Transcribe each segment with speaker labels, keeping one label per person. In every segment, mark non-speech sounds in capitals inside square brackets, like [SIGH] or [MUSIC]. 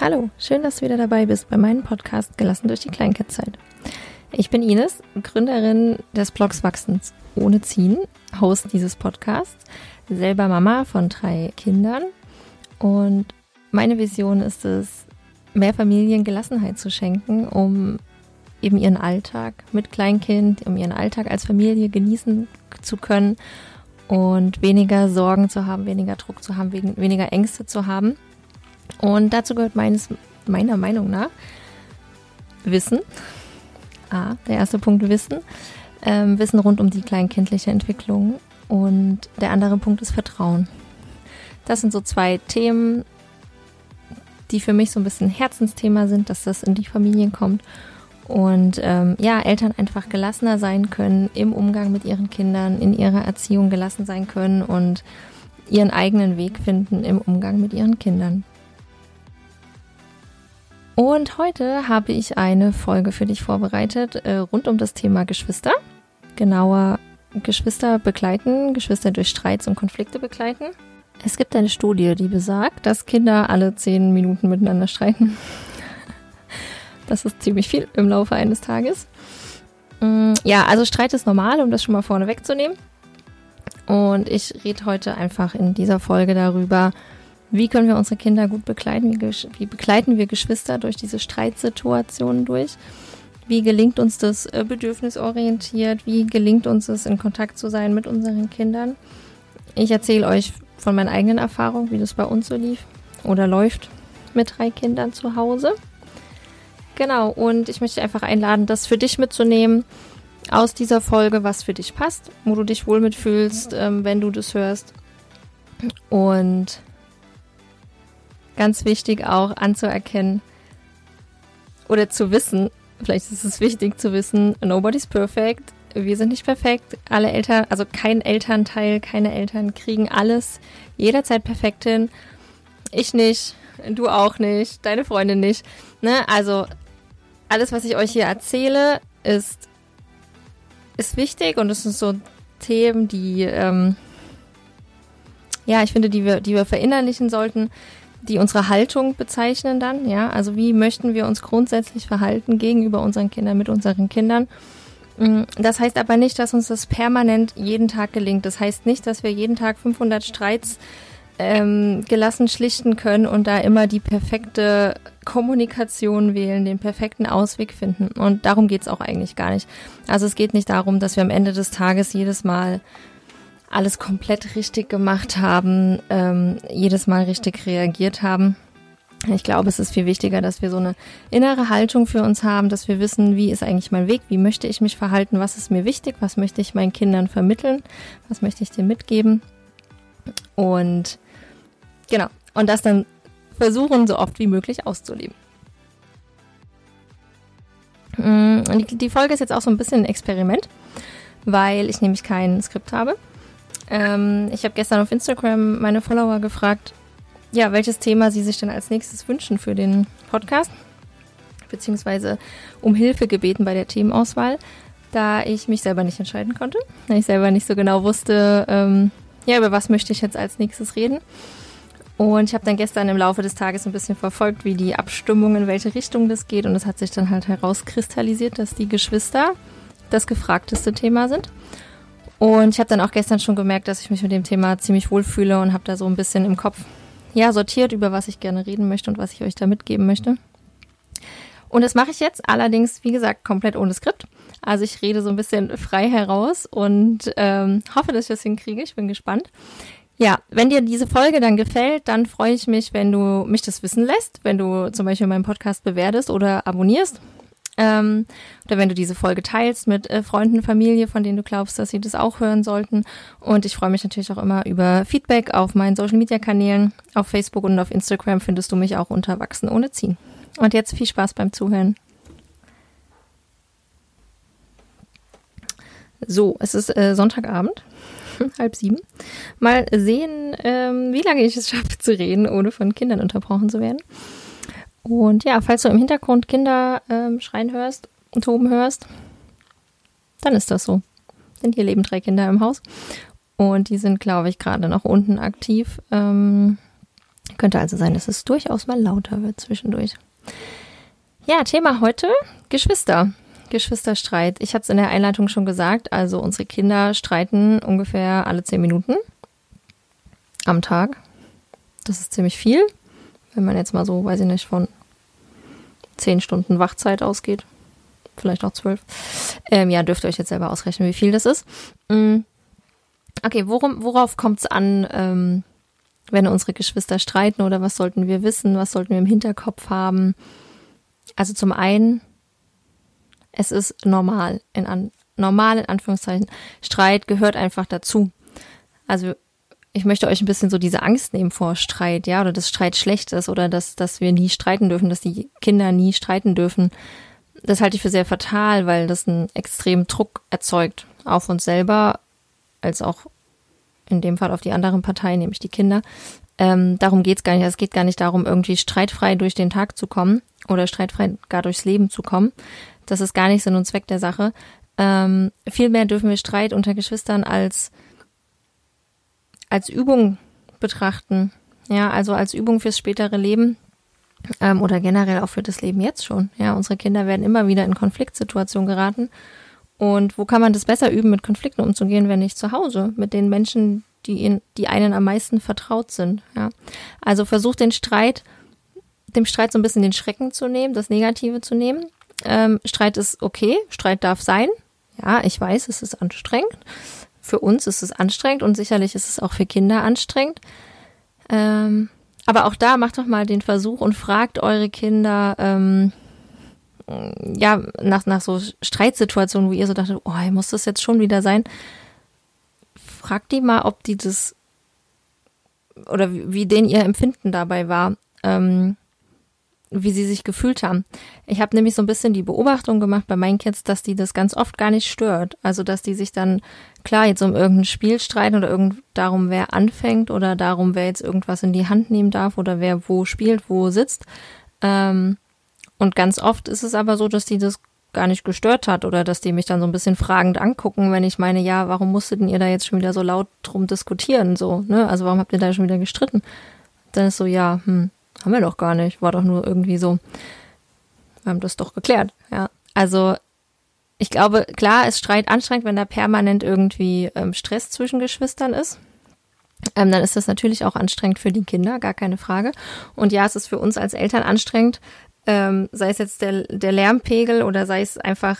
Speaker 1: Hallo, schön, dass du wieder dabei bist bei meinem Podcast Gelassen durch die Kleinkindzeit. Ich bin Ines, Gründerin des Blogs Wachsens ohne Ziehen, Host dieses Podcasts, selber Mama von drei Kindern und meine Vision ist es, mehr Familien Gelassenheit zu schenken, um eben ihren Alltag mit Kleinkind, um ihren Alltag als Familie genießen zu können und weniger Sorgen zu haben, weniger Druck zu haben, weniger Ängste zu haben und dazu gehört meines, meiner Meinung nach Wissen. Ah, der erste Punkt Wissen. Ähm, Wissen rund um die kleinkindliche Entwicklung. Und der andere Punkt ist Vertrauen. Das sind so zwei Themen, die für mich so ein bisschen Herzensthema sind, dass das in die Familien kommt. Und ähm, ja, Eltern einfach gelassener sein können im Umgang mit ihren Kindern, in ihrer Erziehung gelassen sein können und ihren eigenen Weg finden im Umgang mit ihren Kindern. Und heute habe ich eine Folge für dich vorbereitet äh, rund um das Thema Geschwister. Genauer Geschwister begleiten, Geschwister durch Streits und Konflikte begleiten. Es gibt eine Studie, die besagt, dass Kinder alle zehn Minuten miteinander streiten. [LAUGHS] Das ist ziemlich viel im Laufe eines Tages. Mm, ja, also Streit ist normal, um das schon mal vorne wegzunehmen. Und ich rede heute einfach in dieser Folge darüber, wie können wir unsere Kinder gut begleiten? Wie, wie begleiten wir Geschwister durch diese Streitsituationen durch? Wie gelingt uns das äh, bedürfnisorientiert? Wie gelingt uns es, in Kontakt zu sein mit unseren Kindern? Ich erzähle euch von meinen eigenen Erfahrungen, wie das bei uns so lief oder läuft mit drei Kindern zu Hause. Genau, und ich möchte einfach einladen, das für dich mitzunehmen aus dieser Folge, was für dich passt, wo du dich wohl mitfühlst, ähm, wenn du das hörst. Und ganz wichtig auch anzuerkennen oder zu wissen, vielleicht ist es wichtig zu wissen, nobody's perfect. Wir sind nicht perfekt. Alle Eltern, also kein Elternteil, keine Eltern kriegen alles jederzeit perfekt hin. Ich nicht, du auch nicht, deine Freundin nicht. Ne? Also alles, was ich euch hier erzähle, ist, ist wichtig und es sind so Themen, die, ähm, ja, ich finde, die wir, die wir verinnerlichen sollten, die unsere Haltung bezeichnen dann, ja, also wie möchten wir uns grundsätzlich verhalten gegenüber unseren Kindern, mit unseren Kindern. Mm, das heißt aber nicht, dass uns das permanent jeden Tag gelingt. Das heißt nicht, dass wir jeden Tag 500 Streits ähm, gelassen schlichten können und da immer die perfekte Kommunikation wählen, den perfekten Ausweg finden. Und darum geht's auch eigentlich gar nicht. Also es geht nicht darum, dass wir am Ende des Tages jedes Mal alles komplett richtig gemacht haben, ähm, jedes Mal richtig reagiert haben. Ich glaube, es ist viel wichtiger, dass wir so eine innere Haltung für uns haben, dass wir wissen, wie ist eigentlich mein Weg, wie möchte ich mich verhalten, was ist mir wichtig, was möchte ich meinen Kindern vermitteln, was möchte ich denen mitgeben. Und genau, und das dann versuchen, so oft wie möglich auszuleben. Mm, die Folge ist jetzt auch so ein bisschen ein Experiment, weil ich nämlich kein Skript habe. Ähm, ich habe gestern auf Instagram meine Follower gefragt, ja, welches Thema sie sich denn als nächstes wünschen für den Podcast, beziehungsweise um Hilfe gebeten bei der Themenauswahl, da ich mich selber nicht entscheiden konnte, da ich selber nicht so genau wusste, ähm, ja, über was möchte ich jetzt als nächstes reden. Und ich habe dann gestern im Laufe des Tages ein bisschen verfolgt, wie die Abstimmung, in welche Richtung das geht. Und es hat sich dann halt herauskristallisiert, dass die Geschwister das gefragteste Thema sind. Und ich habe dann auch gestern schon gemerkt, dass ich mich mit dem Thema ziemlich wohlfühle und habe da so ein bisschen im Kopf ja sortiert, über was ich gerne reden möchte und was ich euch da mitgeben möchte. Und das mache ich jetzt allerdings, wie gesagt, komplett ohne Skript. Also ich rede so ein bisschen frei heraus und ähm, hoffe, dass ich das hinkriege. Ich bin gespannt. Ja, wenn dir diese Folge dann gefällt, dann freue ich mich, wenn du mich das wissen lässt, wenn du zum Beispiel meinen Podcast bewertest oder abonnierst. Ähm, oder wenn du diese Folge teilst mit äh, Freunden, Familie, von denen du glaubst, dass sie das auch hören sollten. Und ich freue mich natürlich auch immer über Feedback auf meinen Social Media Kanälen. Auf Facebook und auf Instagram findest du mich auch unter Wachsen ohne Ziehen. Und jetzt viel Spaß beim Zuhören. So, es ist äh, Sonntagabend, [LAUGHS] halb sieben. Mal sehen, ähm, wie lange ich es schaffe zu reden, ohne von Kindern unterbrochen zu werden. Und ja, falls du im Hintergrund Kinder ähm, schreien hörst und toben hörst, dann ist das so. Denn hier leben drei Kinder im Haus. Und die sind, glaube ich, gerade noch unten aktiv. Ähm, Könnte also sein, dass es durchaus mal lauter wird zwischendurch. Ja, Thema heute Geschwister. Geschwisterstreit. Ich hatte es in der Einleitung schon gesagt, also unsere Kinder streiten ungefähr alle zehn Minuten am Tag. Das ist ziemlich viel, wenn man jetzt mal so, weiß ich nicht, von zehn Stunden Wachzeit ausgeht. Vielleicht auch zwölf. Ähm, ja, dürft ihr euch jetzt selber ausrechnen, wie viel das ist. Mm. Okay, worum, worauf kommt es an, ähm, wenn unsere Geschwister streiten oder was sollten wir wissen, was sollten wir im Hinterkopf haben? Also zum einen, es ist normal, in an, normal in Anführungszeichen. Streit gehört einfach dazu. Also ich möchte euch ein bisschen so diese Angst nehmen vor Streit, ja, oder dass Streit schlecht ist oder dass, dass wir nie streiten dürfen, dass die Kinder nie streiten dürfen. Das halte ich für sehr fatal, weil das einen extremen Druck erzeugt auf uns selber, als auch in dem Fall auf die anderen Parteien, nämlich die Kinder. Ähm, darum geht's gar nicht. Es geht gar nicht darum, irgendwie streitfrei durch den Tag zu kommen oder streitfrei gar durchs Leben zu kommen. Das ist gar nicht Sinn und Zweck der Sache. Ähm, vielmehr dürfen wir Streit unter Geschwistern als, als Übung betrachten. Ja, also als Übung fürs spätere Leben ähm, oder generell auch für das Leben jetzt schon. Ja, unsere Kinder werden immer wieder in Konfliktsituationen geraten. Und wo kann man das besser üben, mit Konflikten umzugehen, wenn nicht zu Hause, mit den Menschen, die, in, die einen am meisten vertraut sind. Ja. Also versucht den Streit, dem Streit so ein bisschen den Schrecken zu nehmen, das Negative zu nehmen. Ähm, Streit ist okay, Streit darf sein. Ja, ich weiß, es ist anstrengend. Für uns ist es anstrengend und sicherlich ist es auch für Kinder anstrengend. Ähm, aber auch da macht doch mal den Versuch und fragt eure Kinder, ähm, ja, nach, nach so Streitsituationen, wo ihr so dachtet, oh, muss das jetzt schon wieder sein? Fragt die mal, ob die das oder wie, wie denen ihr Empfinden dabei war, ähm, wie sie sich gefühlt haben. Ich habe nämlich so ein bisschen die Beobachtung gemacht bei meinen Kids, dass die das ganz oft gar nicht stört. Also dass die sich dann klar jetzt um irgendein Spiel streiten oder irgend darum, wer anfängt oder darum, wer jetzt irgendwas in die Hand nehmen darf oder wer wo spielt, wo sitzt. Ähm, und ganz oft ist es aber so, dass die das gar nicht gestört hat oder dass die mich dann so ein bisschen fragend angucken, wenn ich meine, ja, warum musstet ihr da jetzt schon wieder so laut drum diskutieren, so, ne? Also warum habt ihr da schon wieder gestritten? Dann ist so, ja, hm, haben wir doch gar nicht, war doch nur irgendwie so. Wir haben das doch geklärt, ja. Also ich glaube, klar, ist Streit anstrengend, wenn da permanent irgendwie ähm, Stress zwischen Geschwistern ist. Ähm, dann ist das natürlich auch anstrengend für die Kinder, gar keine Frage. Und ja, es ist für uns als Eltern anstrengend, ähm, sei es jetzt der, der Lärmpegel oder sei es einfach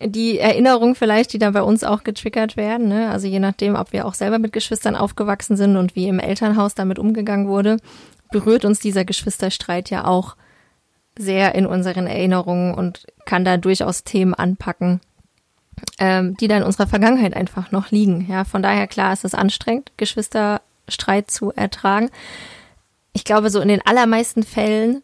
Speaker 1: die Erinnerungen vielleicht, die da bei uns auch getriggert werden. Ne? Also je nachdem, ob wir auch selber mit Geschwistern aufgewachsen sind und wie im Elternhaus damit umgegangen wurde, berührt uns dieser Geschwisterstreit ja auch sehr in unseren Erinnerungen und kann da durchaus Themen anpacken, ähm, die da in unserer Vergangenheit einfach noch liegen. Ja, von daher klar ist es anstrengend, Geschwisterstreit zu ertragen. Ich glaube, so in den allermeisten Fällen,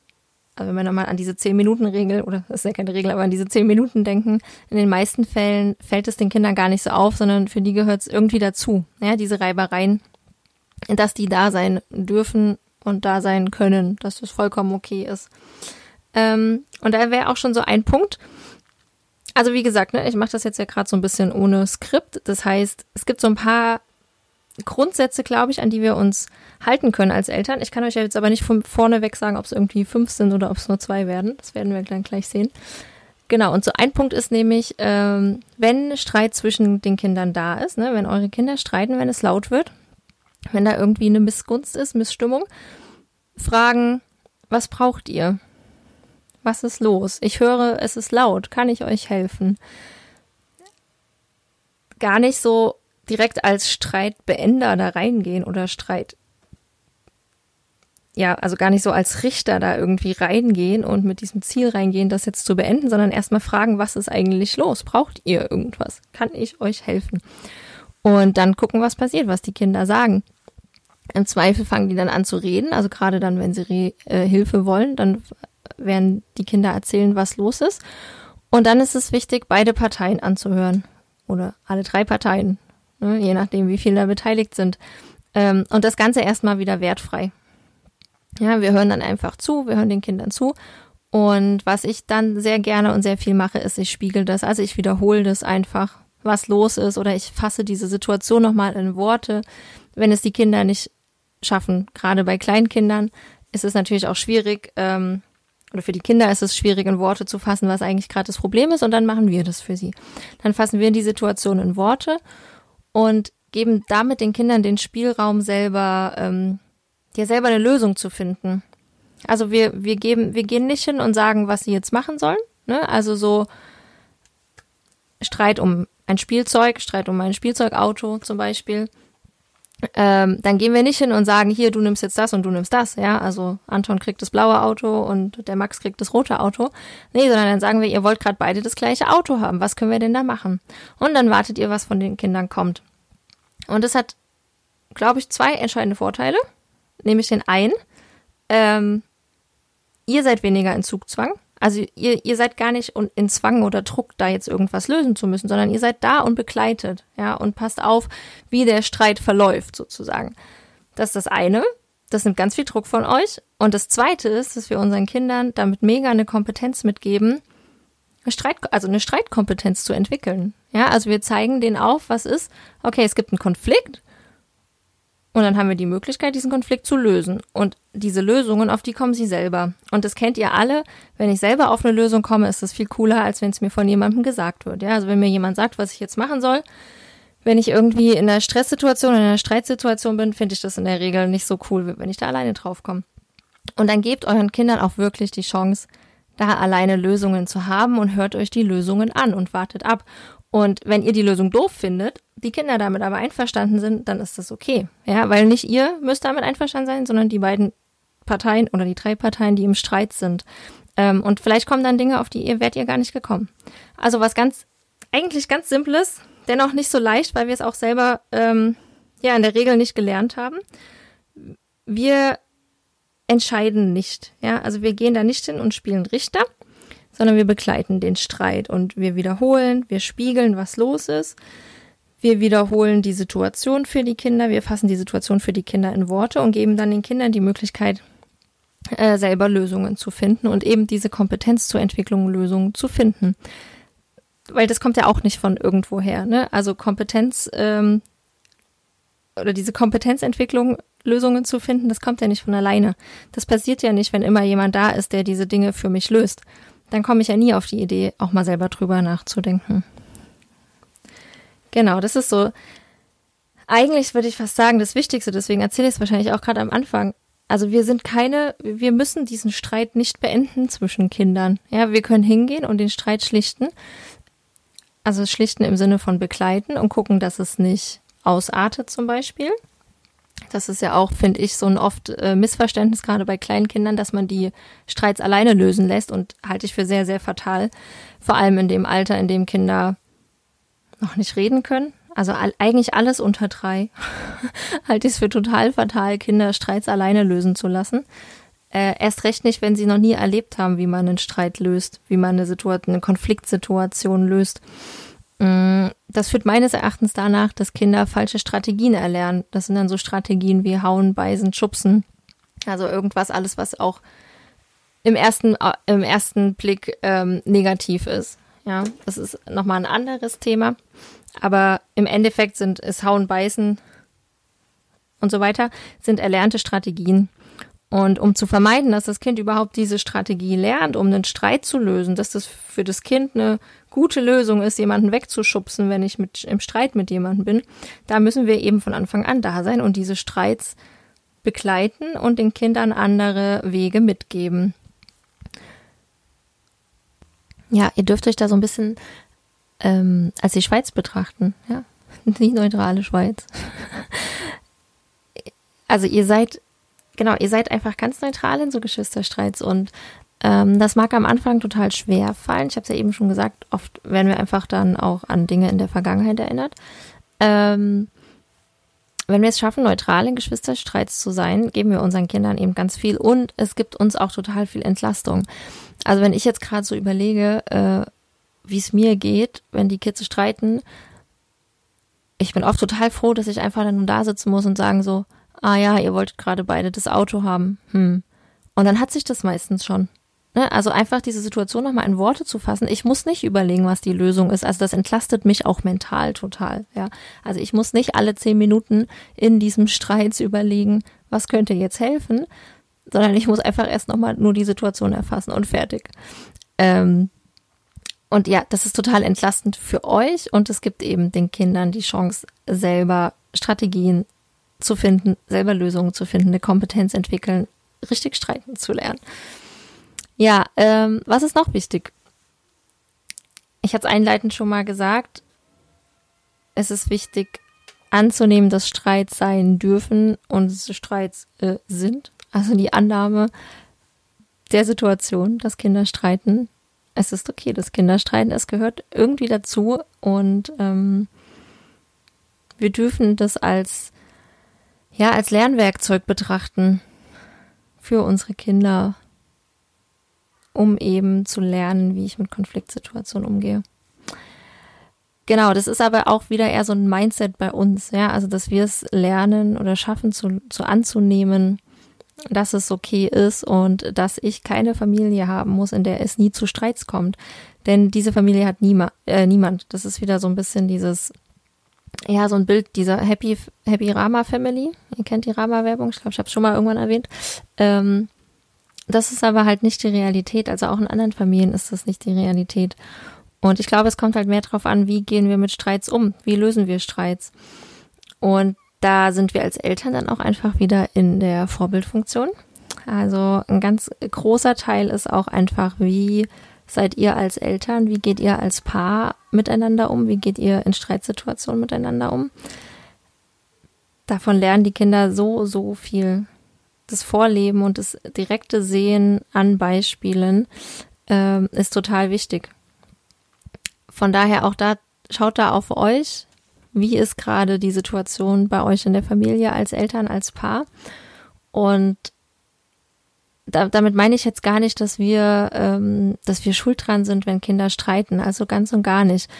Speaker 1: also wenn wir nochmal an diese 10-Minuten-Regel, oder das ist ja keine Regel, aber an diese 10 Minuten denken, in den meisten Fällen fällt es den Kindern gar nicht so auf, sondern für die gehört es irgendwie dazu. Ja, diese Reibereien, dass die da sein dürfen und da sein können, dass das vollkommen okay ist. Ähm, und da wäre auch schon so ein Punkt. Also wie gesagt, ne, ich mache das jetzt ja gerade so ein bisschen ohne Skript. Das heißt, es gibt so ein paar Grundsätze, glaube ich, an die wir uns halten können als Eltern. Ich kann euch ja jetzt aber nicht von vorne weg sagen, ob es irgendwie fünf sind oder ob es nur zwei werden. Das werden wir dann gleich sehen. Genau, und so ein Punkt ist nämlich, ähm, wenn Streit zwischen den Kindern da ist, ne, wenn eure Kinder streiten, wenn es laut wird, wenn da irgendwie eine Missgunst ist, Missstimmung, fragen, was braucht ihr? Was ist los? Ich höre, es ist laut. Kann ich euch helfen? Gar nicht so direkt als Streitbeender da reingehen oder Streit. Ja, also gar nicht so als Richter da irgendwie reingehen und mit diesem Ziel reingehen, das jetzt zu beenden, sondern erstmal fragen, was ist eigentlich los? Braucht ihr irgendwas? Kann ich euch helfen? Und dann gucken, was passiert, was die Kinder sagen. Im Zweifel fangen die dann an zu reden, also gerade dann, wenn sie Re äh, Hilfe wollen, dann werden die Kinder erzählen, was los ist. Und dann ist es wichtig, beide Parteien anzuhören. Oder alle drei Parteien, ne, je nachdem, wie viele da beteiligt sind. Ähm, und das Ganze erstmal wieder wertfrei. Ja, wir hören dann einfach zu, wir hören den Kindern zu. Und was ich dann sehr gerne und sehr viel mache, ist, ich spiegel das. Also ich wiederhole das einfach, was los ist, oder ich fasse diese Situation nochmal in Worte, wenn es die Kinder nicht schaffen. Gerade bei kleinen Kindern ist es natürlich auch schwierig, ähm, oder für die Kinder ist es schwierig, in Worte zu fassen, was eigentlich gerade das Problem ist, und dann machen wir das für sie. Dann fassen wir die Situation in Worte und geben damit den Kindern den Spielraum selber, ähm, ja selber eine Lösung zu finden. Also wir, wir geben, wir gehen nicht hin und sagen, was sie jetzt machen sollen. Ne? Also so Streit um ein Spielzeug, Streit um ein Spielzeugauto zum Beispiel. Ähm, dann gehen wir nicht hin und sagen, hier, du nimmst jetzt das und du nimmst das, ja. Also Anton kriegt das blaue Auto und der Max kriegt das rote Auto. Nee, sondern dann sagen wir, ihr wollt gerade beide das gleiche Auto haben. Was können wir denn da machen? Und dann wartet ihr, was von den Kindern kommt. Und es hat, glaube ich, zwei entscheidende Vorteile. Nämlich den einen, ähm, ihr seid weniger in Zugzwang. Also ihr, ihr seid gar nicht in Zwang oder Druck, da jetzt irgendwas lösen zu müssen, sondern ihr seid da und begleitet, ja, und passt auf, wie der Streit verläuft, sozusagen. Das ist das eine. Das nimmt ganz viel Druck von euch. Und das zweite ist, dass wir unseren Kindern damit mega eine Kompetenz mitgeben, eine Streit, also eine Streitkompetenz zu entwickeln. Ja, also wir zeigen denen auf, was ist. Okay, es gibt einen Konflikt. Und dann haben wir die Möglichkeit, diesen Konflikt zu lösen. Und diese Lösungen, auf die kommen sie selber. Und das kennt ihr alle. Wenn ich selber auf eine Lösung komme, ist das viel cooler, als wenn es mir von jemandem gesagt wird. Ja, also wenn mir jemand sagt, was ich jetzt machen soll, wenn ich irgendwie in einer Stresssituation, in einer Streitsituation bin, finde ich das in der Regel nicht so cool, wenn ich da alleine drauf komme. Und dann gebt euren Kindern auch wirklich die Chance, da alleine Lösungen zu haben und hört euch die Lösungen an und wartet ab. Und wenn ihr die Lösung doof findet, die Kinder damit aber einverstanden sind, dann ist das okay. Ja, weil nicht ihr müsst damit einverstanden sein, sondern die beiden Parteien oder die drei Parteien, die im Streit sind. Ähm, und vielleicht kommen dann Dinge, auf die ihr werdet ihr gar nicht gekommen. Also was ganz, eigentlich ganz Simples, dennoch nicht so leicht, weil wir es auch selber ähm, ja in der Regel nicht gelernt haben. Wir entscheiden nicht. Ja, also wir gehen da nicht hin und spielen Richter, sondern wir begleiten den Streit und wir wiederholen, wir spiegeln, was los ist. Wir wiederholen die Situation für die Kinder, wir fassen die Situation für die Kinder in Worte und geben dann den Kindern die Möglichkeit, äh, selber Lösungen zu finden und eben diese Kompetenz zur Entwicklung Lösungen zu finden. Weil das kommt ja auch nicht von irgendwoher. Ne? Also Kompetenz ähm, oder diese Kompetenzentwicklung Lösungen zu finden, das kommt ja nicht von alleine. Das passiert ja nicht, wenn immer jemand da ist, der diese Dinge für mich löst. Dann komme ich ja nie auf die Idee, auch mal selber drüber nachzudenken. Genau, das ist so. Eigentlich würde ich fast sagen, das Wichtigste, deswegen erzähle ich es wahrscheinlich auch gerade am Anfang. Also wir sind keine, wir müssen diesen Streit nicht beenden zwischen Kindern. Ja, wir können hingehen und den Streit schlichten. Also schlichten im Sinne von begleiten und gucken, dass es nicht ausartet zum Beispiel. Das ist ja auch, finde ich, so ein oft äh, Missverständnis, gerade bei kleinen Kindern, dass man die Streits alleine lösen lässt und halte ich für sehr, sehr fatal. Vor allem in dem Alter, in dem Kinder noch nicht reden können. Also all, eigentlich alles unter drei. [LAUGHS] halte ich es für total fatal, Kinder Streits alleine lösen zu lassen. Äh, erst recht nicht, wenn sie noch nie erlebt haben, wie man einen Streit löst, wie man eine Situation, eine Konfliktsituation löst. Mm, das führt meines Erachtens danach, dass Kinder falsche Strategien erlernen. Das sind dann so Strategien wie Hauen, Beißen, Schubsen. Also irgendwas, alles, was auch im ersten, äh, im ersten Blick ähm, negativ ist. Ja, das ist nochmal ein anderes Thema. Aber im Endeffekt sind es Hauen, Beißen und so weiter, sind erlernte Strategien. Und um zu vermeiden, dass das Kind überhaupt diese Strategie lernt, um einen Streit zu lösen, dass das für das Kind eine gute Lösung ist, jemanden wegzuschubsen, wenn ich mit, im Streit mit jemandem bin, da müssen wir eben von Anfang an da sein und diese Streits begleiten und den Kindern andere Wege mitgeben. Ja, ihr dürft euch da so ein bisschen ähm, als die Schweiz betrachten, ja, [LAUGHS] die neutrale Schweiz. also ihr seid genau, ihr seid einfach ganz neutral in so Geschwisterstreits und ähm, das mag am Anfang total schwer fallen. Ich habe es ja eben schon gesagt, oft werden wir einfach dann auch an Dinge in der Vergangenheit erinnert. Ähm, wenn wir es schaffen, neutral in Geschwisterstreits zu sein, geben wir unseren Kindern eben ganz viel und es gibt uns auch total viel Entlastung. Also wenn ich jetzt gerade so überlege, äh, wie es mir geht, wenn die Kids streiten, ich bin oft total froh, dass ich einfach dann nur da sitzen muss und sagen so, ah ja, ihr wolltet gerade beide das Auto haben. Hm. Und dann hat sich das meistens schon. Ne? Also einfach diese Situation nochmal in Worte zu fassen. Ich muss nicht überlegen, was die Lösung ist. Also das entlastet mich auch mental total. Ja, also ich muss nicht alle zehn Minuten in diesem Streit überlegen, was könnte jetzt helfen, sondern ich muss einfach erst nochmal nur die Situation erfassen und fertig. Ähm, und ja, das ist total entlastend für euch und es gibt eben den Kindern die Chance, selber Strategien zu finden, selber Lösungen zu finden, eine Kompetenz entwickeln, richtig streiten zu lernen. Ja, ähm, was ist noch wichtig? Ich hatte es einleitend schon mal gesagt. Es ist wichtig anzunehmen, dass Streits sein dürfen und Streits äh, sind. Also die Annahme der Situation, dass Kinder streiten. Es ist okay, dass Kinder streiten. Es gehört irgendwie dazu und ähm, wir dürfen das als ja als Lernwerkzeug betrachten für unsere Kinder, um eben zu lernen, wie ich mit Konfliktsituationen umgehe. Genau, das ist aber auch wieder eher so ein Mindset bei uns, ja, also dass wir es lernen oder schaffen zu, zu anzunehmen, dass es okay ist und dass ich keine Familie haben muss, in der es nie zu Streits kommt. Denn diese Familie hat niema, äh, niemand. Das ist wieder so ein bisschen dieses, ja, so ein Bild dieser Happy, Happy Rama Family. Ihr kennt die Rama-Werbung, ich glaube, ich habe es schon mal irgendwann erwähnt. Ähm, das ist aber halt nicht die Realität. Also auch in anderen Familien ist das nicht die Realität. Und ich glaube, es kommt halt mehr darauf an, wie gehen wir mit Streits um? Wie lösen wir Streits? Und da sind wir als Eltern dann auch einfach wieder in der Vorbildfunktion. Also ein ganz großer Teil ist auch einfach, wie seid ihr als Eltern, wie geht ihr als Paar miteinander um, wie geht ihr in Streitsituationen miteinander um. Davon lernen die Kinder so, so viel das Vorleben und das direkte Sehen an Beispielen ähm, ist total wichtig. Von daher auch da, schaut da auf euch. Wie ist gerade die Situation bei euch in der Familie als Eltern, als Paar? Und da, damit meine ich jetzt gar nicht, dass wir, ähm, dass wir schuld dran sind, wenn Kinder streiten. Also ganz und gar nicht.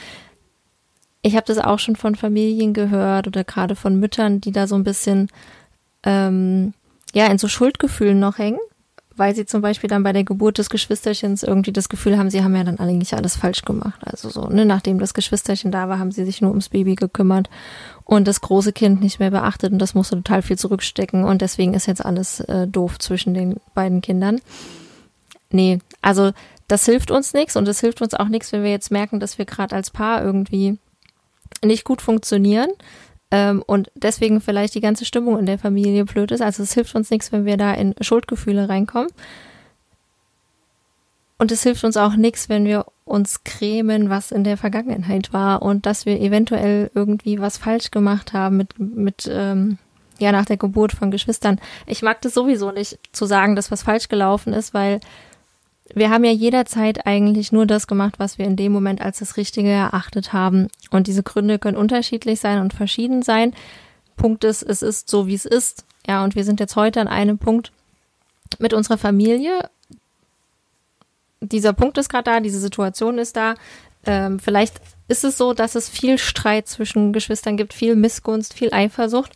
Speaker 1: Ich habe das auch schon von Familien gehört oder gerade von Müttern, die da so ein bisschen ähm, ja in so Schuldgefühlen noch hängen, weil sie zum Beispiel dann bei der Geburt des Geschwisterchens irgendwie das Gefühl haben, sie haben ja dann eigentlich alles falsch gemacht. Also so, ne, nachdem das Geschwisterchen da war, haben sie sich nur ums Baby gekümmert und das große Kind nicht mehr beachtet und das musste total viel zurückstecken und deswegen ist jetzt alles äh, doof zwischen den beiden Kindern. Nee, also das hilft uns nichts und es hilft uns auch nichts, wenn wir jetzt merken, dass wir gerade als Paar irgendwie nicht gut funktionieren, ähm, und deswegen vielleicht die ganze Stimmung in der Familie blöd ist. Also es hilft uns nichts, wenn wir da in Schuldgefühle reinkommen. Und es hilft uns auch nichts, wenn wir uns cremen, was in der Vergangenheit war und dass wir eventuell irgendwie was falsch gemacht haben mit, mit ähm, ja, nach der Geburt von Geschwistern. Ich mag das sowieso nicht zu sagen, dass was falsch gelaufen ist, weil wir haben ja jederzeit eigentlich nur das gemacht, was wir in dem Moment als das Richtige erachtet haben. Und diese Gründe können unterschiedlich sein und verschieden sein. Punkt ist, es ist so, wie es ist. Ja, und wir sind jetzt heute an einem Punkt mit unserer Familie. Dieser Punkt ist gerade da, diese Situation ist da. Ähm, vielleicht ist es so, dass es viel Streit zwischen Geschwistern gibt, viel Missgunst, viel Eifersucht.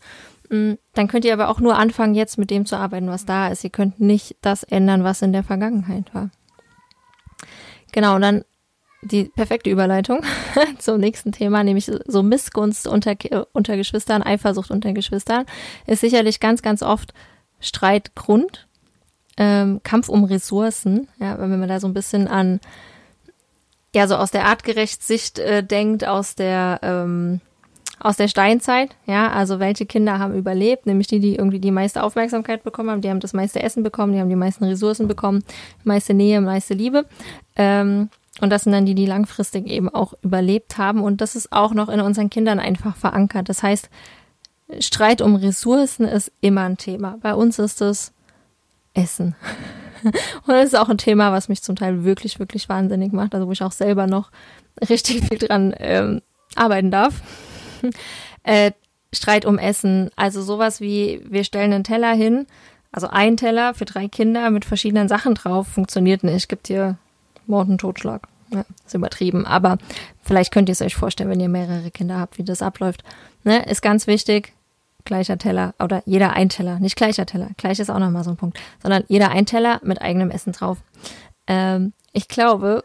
Speaker 1: Mm, dann könnt ihr aber auch nur anfangen, jetzt mit dem zu arbeiten, was da ist. Ihr könnt nicht das ändern, was in der Vergangenheit war. Genau, und dann die perfekte Überleitung [LAUGHS] zum nächsten Thema, nämlich so Missgunst unter, unter Geschwistern, Eifersucht unter Geschwistern, ist sicherlich ganz, ganz oft Streitgrund, ähm, Kampf um Ressourcen, ja, wenn man da so ein bisschen an, ja, so aus der Artgerecht-Sicht äh, denkt, aus der, ähm, aus der Steinzeit, ja, also welche Kinder haben überlebt, nämlich die, die irgendwie die meiste Aufmerksamkeit bekommen haben, die haben das meiste Essen bekommen, die haben die meisten Ressourcen bekommen, meiste Nähe, meiste Liebe. Ähm, und das sind dann die, die langfristig eben auch überlebt haben. Und das ist auch noch in unseren Kindern einfach verankert. Das heißt, Streit um Ressourcen ist immer ein Thema. Bei uns ist es Essen. [LAUGHS] Und das ist auch ein Thema, was mich zum Teil wirklich, wirklich wahnsinnig macht. Also wo ich auch selber noch richtig viel dran ähm, arbeiten darf. Äh, Streit um Essen. Also sowas wie, wir stellen einen Teller hin, also ein Teller für drei Kinder mit verschiedenen Sachen drauf, funktioniert nicht. Gibt hier Mord und Totschlag. Ja, ist übertrieben. Aber vielleicht könnt ihr es euch vorstellen, wenn ihr mehrere Kinder habt, wie das abläuft. Ne? Ist ganz wichtig, gleicher Teller oder jeder ein Teller, nicht gleicher Teller. Gleich ist auch nochmal so ein Punkt, sondern jeder ein Teller mit eigenem Essen drauf. Ähm, ich glaube,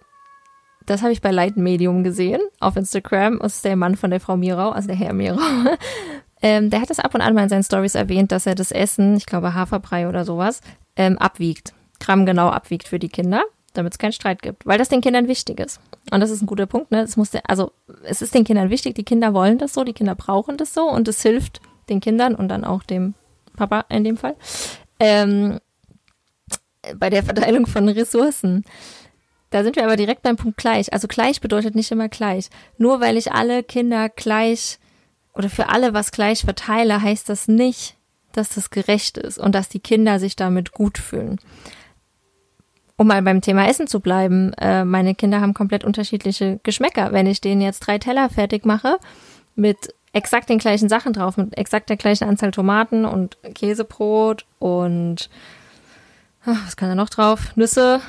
Speaker 1: das habe ich bei Light Medium gesehen auf Instagram. Ist der Mann von der Frau Mirau, also der Herr Mirau. [LAUGHS] ähm, der hat das ab und an mal in seinen Stories erwähnt, dass er das Essen, ich glaube Haferbrei oder sowas, ähm, abwiegt. Gramm genau abwiegt für die Kinder, damit es keinen Streit gibt. Weil das den Kindern wichtig ist. Und das ist ein guter Punkt, ne? Es muss, also, es ist den Kindern wichtig, die Kinder wollen das so, die Kinder brauchen das so und es hilft den Kindern und dann auch dem Papa in dem Fall. Ähm, bei der Verteilung von Ressourcen. Da sind wir aber direkt beim Punkt gleich. Also gleich bedeutet nicht immer gleich. Nur weil ich alle Kinder gleich oder für alle was gleich verteile, heißt das nicht, dass das gerecht ist und dass die Kinder sich damit gut fühlen. Um mal beim Thema Essen zu bleiben, äh, meine Kinder haben komplett unterschiedliche Geschmäcker. Wenn ich denen jetzt drei Teller fertig mache mit exakt den gleichen Sachen drauf, mit exakt der gleichen Anzahl Tomaten und Käsebrot und ach, was kann da noch drauf? Nüsse,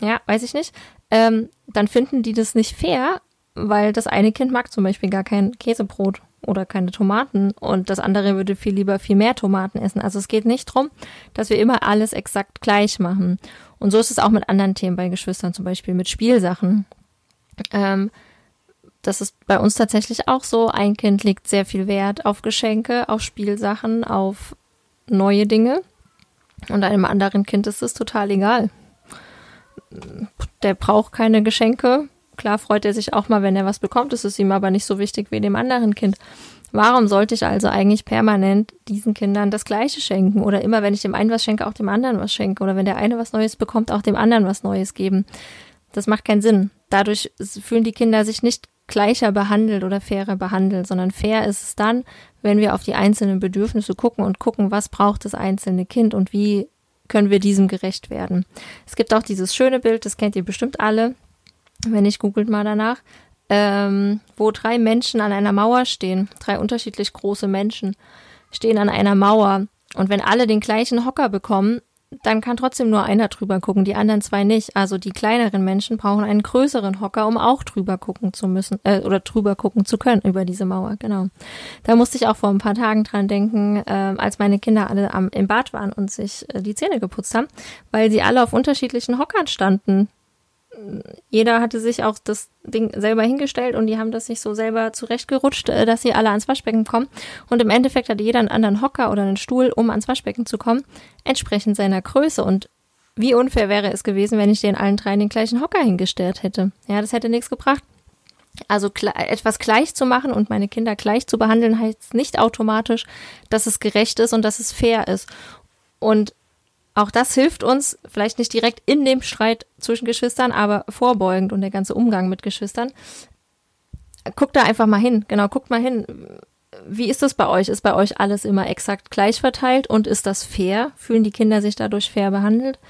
Speaker 1: ja, weiß ich nicht, ähm, dann finden die das nicht fair, weil das eine Kind mag zum Beispiel gar kein Käsebrot oder keine Tomaten und das andere würde viel lieber viel mehr Tomaten essen. Also es geht nicht drum, dass wir immer alles exakt gleich machen. Und so ist es auch mit anderen Themen bei Geschwistern, zum Beispiel mit Spielsachen. Ähm, das ist bei uns tatsächlich auch so. Ein Kind legt sehr viel Wert auf Geschenke, auf Spielsachen, auf neue Dinge. Und einem anderen Kind ist es total egal der braucht keine Geschenke. Klar freut er sich auch mal, wenn er was bekommt. Es ist ihm aber nicht so wichtig wie dem anderen Kind. Warum sollte ich also eigentlich permanent diesen Kindern das Gleiche schenken? Oder immer, wenn ich dem einen was schenke, auch dem anderen was schenke? Oder wenn der eine was Neues bekommt, auch dem anderen was Neues geben? Das macht keinen Sinn. Dadurch fühlen die Kinder sich nicht gleicher behandelt oder fairer behandelt, sondern fair ist es dann, wenn wir auf die einzelnen Bedürfnisse gucken und gucken, was braucht das einzelne Kind und wie können wir diesem gerecht werden. Es gibt auch dieses schöne Bild, das kennt ihr bestimmt alle, wenn ich googelt mal danach, ähm, wo drei Menschen an einer Mauer stehen, drei unterschiedlich große Menschen stehen an einer Mauer. Und wenn alle den gleichen Hocker bekommen, dann kann trotzdem nur einer drüber gucken, die anderen zwei nicht. Also die kleineren Menschen brauchen einen größeren Hocker, um auch drüber gucken zu müssen äh, oder drüber gucken zu können über diese Mauer. Genau. Da musste ich auch vor ein paar Tagen dran denken, äh, als meine Kinder alle am, im Bad waren und sich äh, die Zähne geputzt haben, weil sie alle auf unterschiedlichen Hockern standen jeder hatte sich auch das Ding selber hingestellt und die haben das sich so selber zurechtgerutscht, äh, dass sie alle ans Waschbecken kommen. Und im Endeffekt hatte jeder einen anderen Hocker oder einen Stuhl, um ans Waschbecken zu kommen, entsprechend seiner Größe. Und wie unfair wäre es gewesen, wenn ich den allen dreien den gleichen Hocker hingestellt hätte. Ja, das hätte nichts gebracht. Also etwas gleich zu machen und meine Kinder gleich zu behandeln, heißt nicht automatisch, dass es gerecht ist und dass es fair ist. Und auch das hilft uns, vielleicht nicht direkt in dem Streit zwischen Geschwistern, aber vorbeugend und der ganze Umgang mit Geschwistern. Guckt da einfach mal hin. Genau, guckt mal hin. Wie ist das bei euch? Ist bei euch alles immer exakt gleich verteilt und ist das fair? Fühlen die Kinder sich dadurch fair behandelt?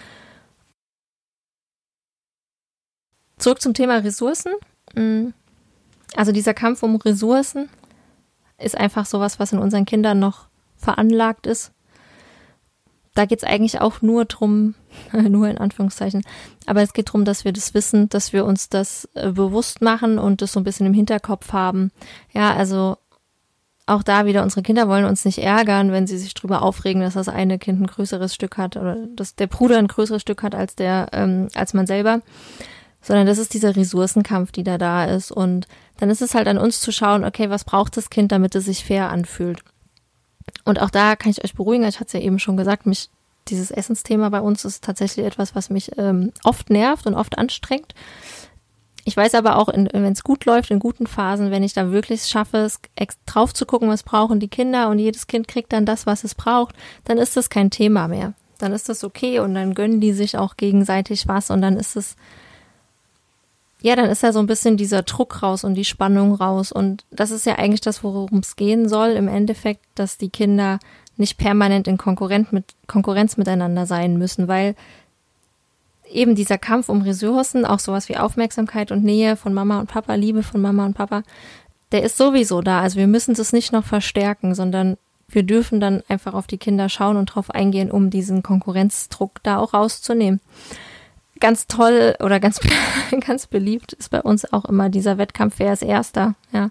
Speaker 1: Zurück zum Thema Ressourcen. Mm. Also dieser Kampf um Ressourcen ist einfach sowas, was in unseren Kindern noch veranlagt ist da geht es eigentlich auch nur drum, [LAUGHS] nur in Anführungszeichen, aber es geht darum, dass wir das wissen, dass wir uns das äh, bewusst machen und das so ein bisschen im Hinterkopf haben. Ja, also auch da wieder, unsere Kinder wollen uns nicht ärgern, wenn sie sich drüber aufregen, dass das eine Kind ein größeres Stück hat oder dass der Bruder ein größeres Stück hat als der, ähm, als man selber. Sondern das ist dieser Ressourcenkampf, die da da ist. Und dann ist es halt an uns zu schauen, okay, was braucht das Kind, damit es sich fair anfühlt. Und auch da kann ich euch beruhigen, ich hatte es ja eben schon gesagt, mich, dieses Essensthema bei uns ist tatsächlich etwas, was mich ähm, oft nervt und oft anstrengt. Ich weiß aber auch, wenn es gut läuft, in guten Phasen, wenn ich da wirklich schaffe, es drauf zu gucken, was brauchen die Kinder und jedes Kind kriegt dann das, was es braucht, dann ist das kein Thema mehr. Dann ist das okay und dann gönnen die sich auch gegenseitig was und dann ist es ja, dann ist ja so ein bisschen dieser Druck raus und die Spannung raus. Und das ist ja eigentlich das, worum es gehen soll, im Endeffekt, dass die Kinder nicht permanent in Konkurrent mit, Konkurrenz miteinander sein müssen, weil eben dieser Kampf um Ressourcen, auch sowas wie Aufmerksamkeit und Nähe von Mama und Papa, Liebe von Mama und Papa, der ist sowieso da. Also wir müssen das nicht noch verstärken, sondern wir dürfen dann einfach auf die Kinder schauen und drauf eingehen, um diesen Konkurrenzdruck da auch rauszunehmen ganz toll oder ganz, [LAUGHS] ganz beliebt ist bei uns auch immer dieser Wettkampf, wer ist Erster, ja.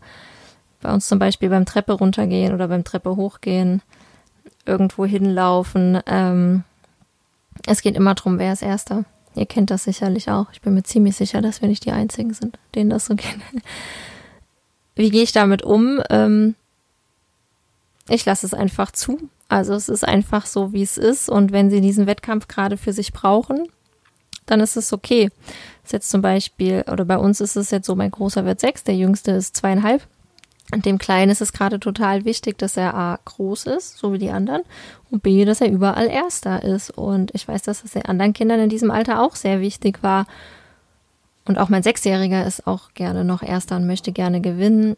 Speaker 1: Bei uns zum Beispiel beim Treppe runtergehen oder beim Treppe hochgehen, irgendwo hinlaufen. Ähm, es geht immer drum, wer ist Erster. Ihr kennt das sicherlich auch. Ich bin mir ziemlich sicher, dass wir nicht die Einzigen sind, denen das so geht. [LAUGHS] Wie gehe ich damit um? Ähm, ich lasse es einfach zu. Also es ist einfach so, wie es ist. Und wenn sie diesen Wettkampf gerade für sich brauchen, dann ist es okay. Ist jetzt zum Beispiel, oder bei uns ist es jetzt so, mein Großer wird sechs, der Jüngste ist zweieinhalb. Und dem Kleinen ist es gerade total wichtig, dass er A groß ist, so wie die anderen, und B, dass er überall Erster ist. Und ich weiß, dass das den anderen Kindern in diesem Alter auch sehr wichtig war. Und auch mein Sechsjähriger ist auch gerne noch Erster und möchte gerne gewinnen.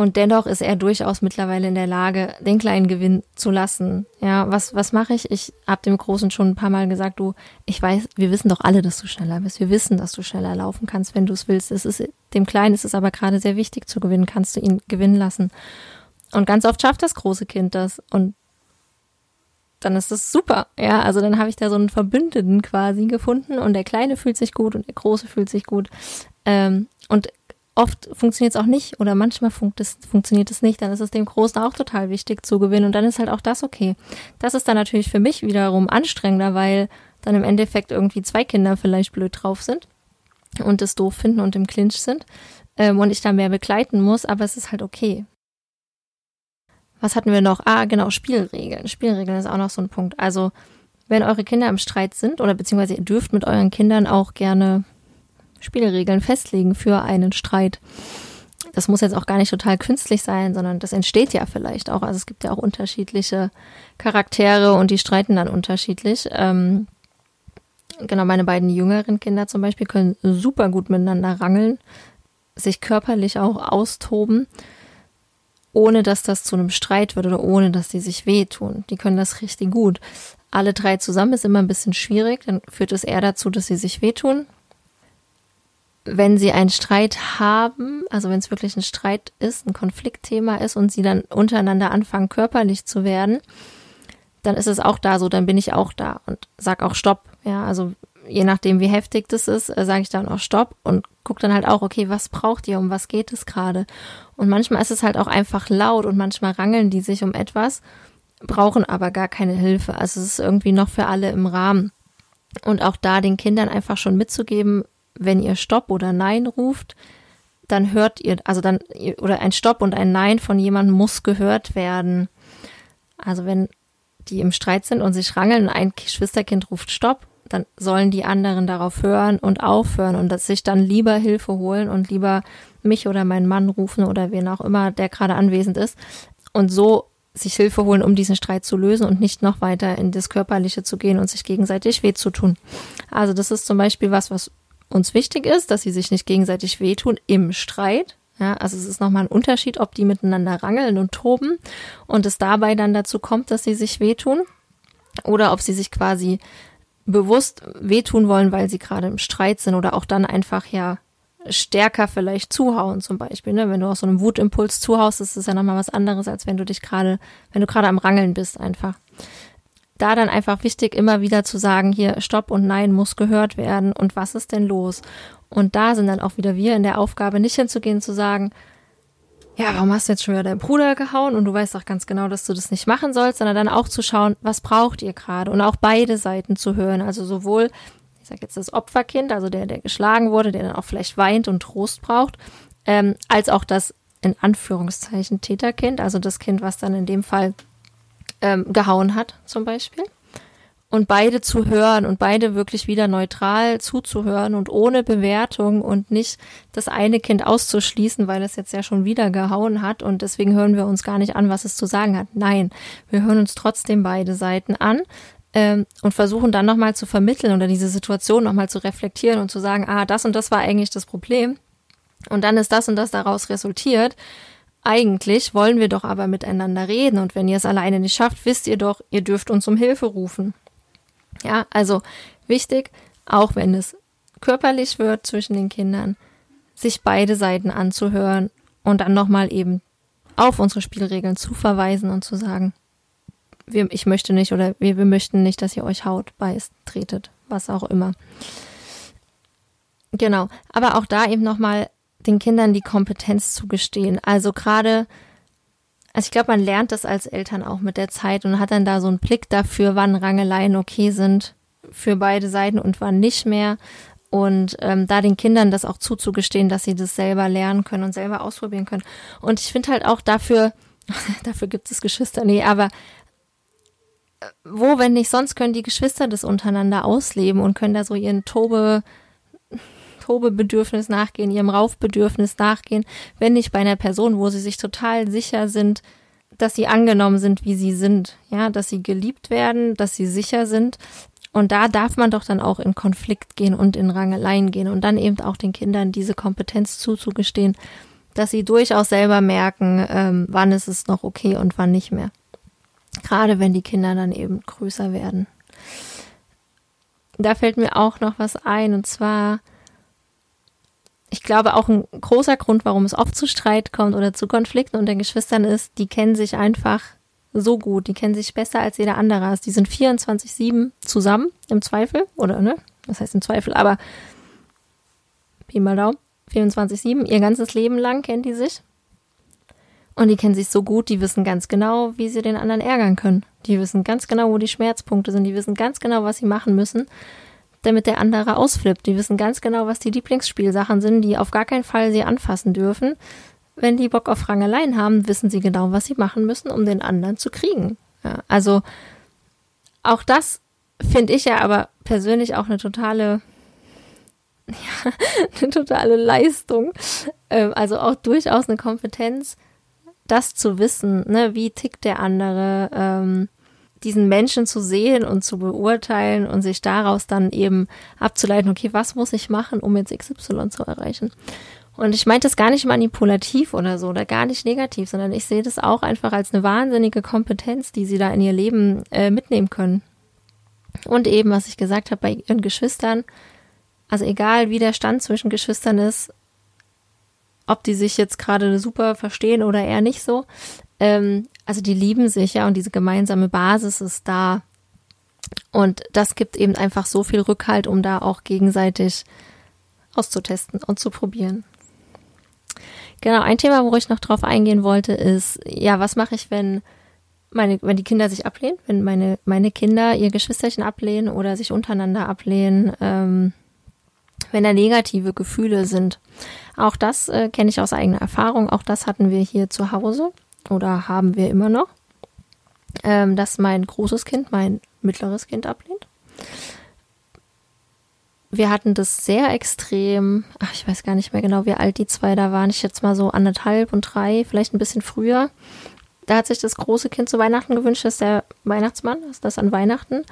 Speaker 1: Und dennoch ist er durchaus mittlerweile in der Lage, den kleinen Gewinn zu lassen. Ja, was, was mache ich? Ich habe dem Großen schon ein paar Mal gesagt, du, ich weiß, wir wissen doch alle, dass du schneller bist. Wir wissen, dass du schneller laufen kannst, wenn du es willst. Es ist, dem Kleinen ist es aber gerade sehr wichtig zu gewinnen. Kannst du ihn gewinnen lassen? Und ganz oft schafft das große Kind das. Und dann ist das super. Ja, also dann habe ich da so einen Verbündeten quasi gefunden und der Kleine fühlt sich gut und der Große fühlt sich gut. Ähm, und oft funktioniert es auch nicht oder manchmal funkt es, funktioniert es nicht, dann ist es dem Großen auch total wichtig zu gewinnen und dann ist halt auch das okay. Das ist dann natürlich für mich wiederum anstrengender, weil dann im Endeffekt irgendwie zwei Kinder vielleicht blöd drauf sind und es doof finden und im Clinch sind ähm, und ich da mehr begleiten muss, aber es ist halt okay. Was hatten wir noch? Ah, genau, Spielregeln. Spielregeln ist auch noch so ein Punkt. Also, wenn eure Kinder im Streit sind oder beziehungsweise ihr dürft mit euren Kindern auch gerne Spielregeln festlegen für einen Streit. Das muss jetzt auch gar nicht total künstlich sein, sondern das entsteht ja vielleicht auch. Also es gibt ja auch unterschiedliche Charaktere und die streiten dann unterschiedlich. Ähm, genau, meine beiden jüngeren Kinder zum Beispiel können super gut miteinander rangeln, sich körperlich auch austoben, ohne dass das zu einem Streit wird oder ohne dass die sich wehtun. Die können das richtig gut. Alle drei zusammen ist immer ein bisschen schwierig, dann führt es eher dazu, dass sie sich wehtun wenn sie einen Streit haben, also wenn es wirklich ein Streit ist, ein Konfliktthema ist und sie dann untereinander anfangen, körperlich zu werden, dann ist es auch da so, dann bin ich auch da und sag auch Stopp. Ja, also je nachdem, wie heftig das ist, äh, sage ich dann auch Stopp und guck dann halt auch, okay, was braucht ihr, um was geht es gerade? Und manchmal ist es halt auch einfach laut und manchmal rangeln die sich um etwas, brauchen aber gar keine Hilfe. Also es ist irgendwie noch für alle im Rahmen. Und auch da den Kindern einfach schon mitzugeben, wenn ihr Stopp oder Nein ruft, dann hört ihr, also dann, oder ein Stopp und ein Nein von jemandem muss gehört werden. Also wenn die im Streit sind und sich rangeln und ein Geschwisterkind ruft Stopp, dann sollen die anderen darauf hören und aufhören und dass sich dann lieber Hilfe holen und lieber mich oder meinen Mann rufen oder wen auch immer, der gerade anwesend ist und so sich Hilfe holen, um diesen Streit zu lösen und nicht noch weiter in das Körperliche zu gehen und sich gegenseitig weh zu tun. Also das ist zum Beispiel was, was uns wichtig ist, dass sie sich nicht gegenseitig wehtun im Streit. Ja, also es ist nochmal ein Unterschied, ob die miteinander rangeln und toben und es dabei dann dazu kommt, dass sie sich wehtun oder ob sie sich quasi bewusst wehtun wollen, weil sie gerade im Streit sind oder auch dann einfach ja stärker vielleicht zuhauen zum Beispiel. Ne? Wenn du aus so einem Wutimpuls zuhaust, ist es ja nochmal was anderes, als wenn du dich gerade, wenn du gerade am Rangeln bist einfach da dann einfach wichtig, immer wieder zu sagen, hier Stopp und Nein muss gehört werden und was ist denn los? Und da sind dann auch wieder wir in der Aufgabe, nicht hinzugehen zu sagen, ja, warum hast du jetzt schon wieder deinen Bruder gehauen und du weißt doch ganz genau, dass du das nicht machen sollst, sondern dann auch zu schauen, was braucht ihr gerade und auch beide Seiten zu hören. Also sowohl, ich sage jetzt das Opferkind, also der, der geschlagen wurde, der dann auch vielleicht weint und Trost braucht, ähm, als auch das in Anführungszeichen Täterkind, also das Kind, was dann in dem Fall ähm, gehauen hat, zum Beispiel. Und beide zu hören und beide wirklich wieder neutral zuzuhören und ohne Bewertung und nicht das eine Kind auszuschließen, weil es jetzt ja schon wieder gehauen hat und deswegen hören wir uns gar nicht an, was es zu sagen hat. Nein, wir hören uns trotzdem beide Seiten an, ähm, und versuchen dann nochmal zu vermitteln oder diese Situation nochmal zu reflektieren und zu sagen, ah, das und das war eigentlich das Problem. Und dann ist das und das daraus resultiert. Eigentlich wollen wir doch aber miteinander reden und wenn ihr es alleine nicht schafft, wisst ihr doch, ihr dürft uns um Hilfe rufen. Ja, also wichtig, auch wenn es körperlich wird zwischen den Kindern, sich beide Seiten anzuhören und dann nochmal eben auf unsere Spielregeln zu verweisen und zu sagen, wir, ich möchte nicht oder wir, wir möchten nicht, dass ihr euch haut, beißt, tretet, was auch immer. Genau, aber auch da eben nochmal den Kindern die Kompetenz zugestehen. Also gerade, also ich glaube, man lernt das als Eltern auch mit der Zeit und hat dann da so einen Blick dafür, wann Rangeleien okay sind, für beide Seiten und wann nicht mehr. Und ähm, da den Kindern das auch zuzugestehen, dass sie das selber lernen können und selber ausprobieren können. Und ich finde halt auch dafür, [LAUGHS] dafür gibt es Geschwister, nee, aber äh, wo, wenn nicht sonst, können die Geschwister das untereinander ausleben und können da so ihren Tobe, Tobebedürfnis nachgehen, ihrem Raufbedürfnis nachgehen, wenn nicht bei einer Person, wo sie sich total sicher sind, dass sie angenommen sind, wie sie sind, ja, dass sie geliebt werden, dass sie sicher sind. Und da darf man doch dann auch in Konflikt gehen und in Rangeleien gehen und dann eben auch den Kindern diese Kompetenz zuzugestehen, dass sie durchaus selber merken, ähm, wann ist es noch okay und wann nicht mehr. Gerade wenn die Kinder dann eben größer werden. Da fällt mir auch noch was ein und zwar ich glaube, auch ein großer Grund, warum es oft zu Streit kommt oder zu Konflikten unter Geschwistern ist, die kennen sich einfach so gut, die kennen sich besser als jeder andere. Also die sind 24-7 zusammen, im Zweifel, oder ne? Das heißt im Zweifel, aber Pi mal Daumen, 24-7, ihr ganzes Leben lang kennt die sich. Und die kennen sich so gut, die wissen ganz genau, wie sie den anderen ärgern können. Die wissen ganz genau, wo die Schmerzpunkte sind, die wissen ganz genau, was sie machen müssen damit der andere ausflippt. Die wissen ganz genau, was die Lieblingsspielsachen sind, die auf gar keinen Fall sie anfassen dürfen. Wenn die Bock auf Rangeleien haben, wissen sie genau, was sie machen müssen, um den anderen zu kriegen. Ja, also auch das finde ich ja aber persönlich auch eine totale, [LAUGHS] ja, eine totale Leistung. Ähm, also auch durchaus eine Kompetenz, das zu wissen, ne, wie tickt der andere, ähm, diesen Menschen zu sehen und zu beurteilen und sich daraus dann eben abzuleiten, okay, was muss ich machen, um jetzt XY zu erreichen? Und ich meinte das gar nicht manipulativ oder so oder gar nicht negativ, sondern ich sehe das auch einfach als eine wahnsinnige Kompetenz, die sie da in ihr Leben äh, mitnehmen können. Und eben, was ich gesagt habe, bei ihren Geschwistern, also egal wie der Stand zwischen Geschwistern ist, ob die sich jetzt gerade super verstehen oder eher nicht so, ähm, also die lieben sich ja und diese gemeinsame Basis ist da. Und das gibt eben einfach so viel Rückhalt, um da auch gegenseitig auszutesten und zu probieren. Genau, ein Thema, wo ich noch drauf eingehen wollte, ist, ja, was mache ich, wenn meine, wenn die Kinder sich ablehnen, wenn meine, meine Kinder ihr Geschwisterchen ablehnen oder sich untereinander ablehnen, ähm, wenn da negative Gefühle sind. Auch das äh, kenne ich aus eigener Erfahrung, auch das hatten wir hier zu Hause oder haben wir immer noch, ähm, dass mein großes Kind mein mittleres Kind ablehnt. Wir hatten das sehr extrem, ach, ich weiß gar nicht mehr genau, wie alt die zwei da waren. Ich jetzt mal so anderthalb und drei, vielleicht ein bisschen früher. Da hat sich das große Kind zu Weihnachten gewünscht, dass der Weihnachtsmann, dass an Weihnachten,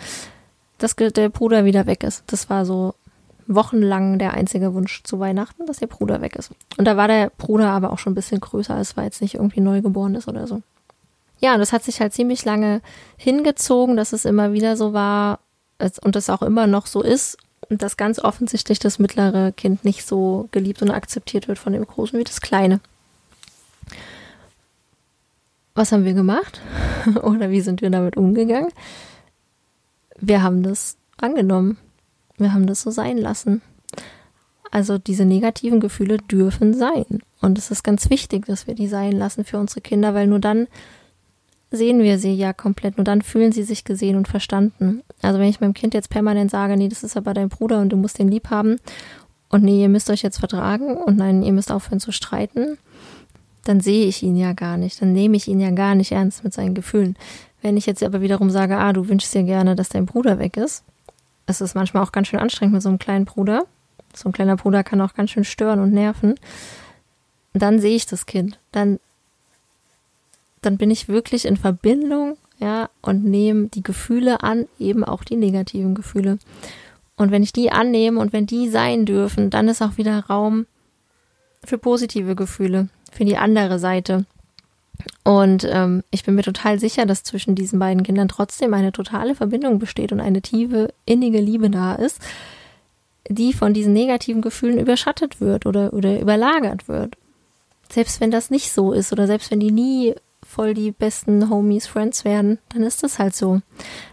Speaker 1: dass der Bruder wieder weg ist. Das war so wochenlang der einzige Wunsch zu Weihnachten, dass der Bruder weg ist. Und da war der Bruder aber auch schon ein bisschen größer, es war jetzt nicht irgendwie neugeboren ist oder so. Ja, und das hat sich halt ziemlich lange hingezogen, dass es immer wieder so war und das auch immer noch so ist und dass ganz offensichtlich das mittlere Kind nicht so geliebt und akzeptiert wird von dem Großen wie das Kleine. Was haben wir gemacht? [LAUGHS] oder wie sind wir damit umgegangen? Wir haben das angenommen. Wir haben das so sein lassen. Also diese negativen Gefühle dürfen sein. Und es ist ganz wichtig, dass wir die sein lassen für unsere Kinder, weil nur dann sehen wir sie ja komplett, nur dann fühlen sie sich gesehen und verstanden. Also wenn ich meinem Kind jetzt permanent sage, nee, das ist aber dein Bruder und du musst den lieb haben und nee, ihr müsst euch jetzt vertragen und nein, ihr müsst aufhören zu streiten, dann sehe ich ihn ja gar nicht, dann nehme ich ihn ja gar nicht ernst mit seinen Gefühlen. Wenn ich jetzt aber wiederum sage, ah, du wünschst dir gerne, dass dein Bruder weg ist, es ist manchmal auch ganz schön anstrengend mit so einem kleinen Bruder. So ein kleiner Bruder kann auch ganz schön stören und nerven. Dann sehe ich das Kind. Dann, dann bin ich wirklich in Verbindung, ja, und nehme die Gefühle an, eben auch die negativen Gefühle. Und wenn ich die annehme und wenn die sein dürfen, dann ist auch wieder Raum für positive Gefühle, für die andere Seite. Und ähm, ich bin mir total sicher, dass zwischen diesen beiden Kindern trotzdem eine totale Verbindung besteht und eine tiefe, innige Liebe da ist, die von diesen negativen Gefühlen überschattet wird oder, oder überlagert wird. Selbst wenn das nicht so ist oder selbst wenn die nie voll die besten Homies, Friends werden, dann ist das halt so.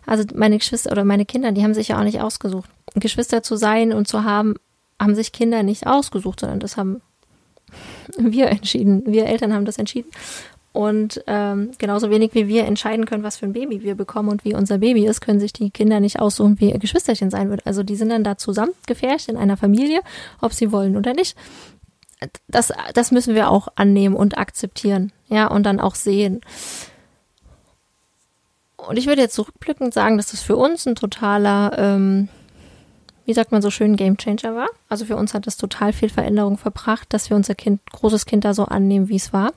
Speaker 1: Also meine Geschwister oder meine Kinder, die haben sich ja auch nicht ausgesucht. Geschwister zu sein und zu haben, haben sich Kinder nicht ausgesucht, sondern das haben wir entschieden. Wir Eltern haben das entschieden. Und ähm, genauso wenig wie wir entscheiden können, was für ein Baby wir bekommen und wie unser Baby ist, können sich die Kinder nicht aussuchen, wie ihr Geschwisterchen sein wird. Also die sind dann da zusammen gefärcht in einer Familie, ob sie wollen oder nicht. Das, das müssen wir auch annehmen und akzeptieren, ja, und dann auch sehen. Und ich würde jetzt zurückblickend sagen, dass das für uns ein totaler, ähm, wie sagt man so schön, Gamechanger war. Also für uns hat das total viel Veränderung verbracht, dass wir unser Kind, großes Kind da so annehmen, wie es war.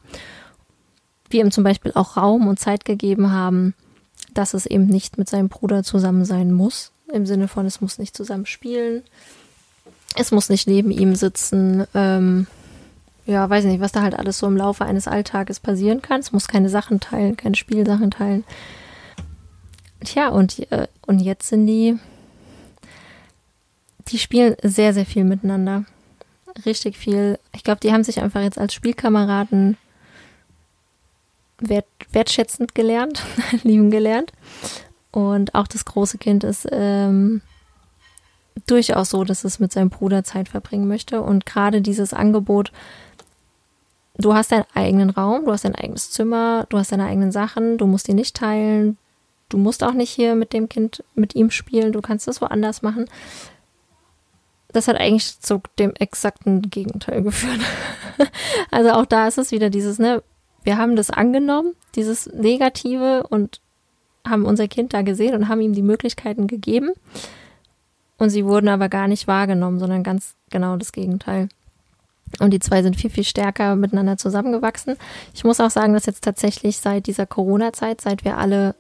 Speaker 1: Wir ihm zum Beispiel auch Raum und Zeit gegeben haben, dass es eben nicht mit seinem Bruder zusammen sein muss. Im Sinne von, es muss nicht zusammen spielen. Es muss nicht neben ihm sitzen. Ähm, ja, weiß nicht, was da halt alles so im Laufe eines Alltages passieren kann. Es muss keine Sachen teilen, keine Spielsachen teilen. Tja, und, äh, und jetzt sind die, die spielen sehr, sehr viel miteinander. Richtig viel. Ich glaube, die haben sich einfach jetzt als Spielkameraden wert, wertschätzend gelernt, [LAUGHS] lieben gelernt. Und auch das große Kind ist ähm, durchaus so, dass es mit seinem Bruder Zeit verbringen möchte. Und gerade dieses Angebot, du hast deinen eigenen Raum, du hast dein eigenes Zimmer, du hast deine eigenen Sachen, du musst die nicht teilen, du musst auch nicht hier mit dem Kind, mit ihm spielen, du kannst das woanders machen. Das hat eigentlich zu dem exakten Gegenteil [LAUGHS] geführt. also auch da ist es wieder dieses, ne, wir haben das angenommen, dieses Negative und haben unser Kind da gesehen und haben ihm die Möglichkeiten gegeben. Und sie wurden aber gar nicht wahrgenommen, sondern ganz genau das Gegenteil. Und die zwei sind viel, viel stärker miteinander zusammengewachsen. Ich muss auch sagen, dass jetzt tatsächlich seit dieser Corona-Zeit, seit wir alle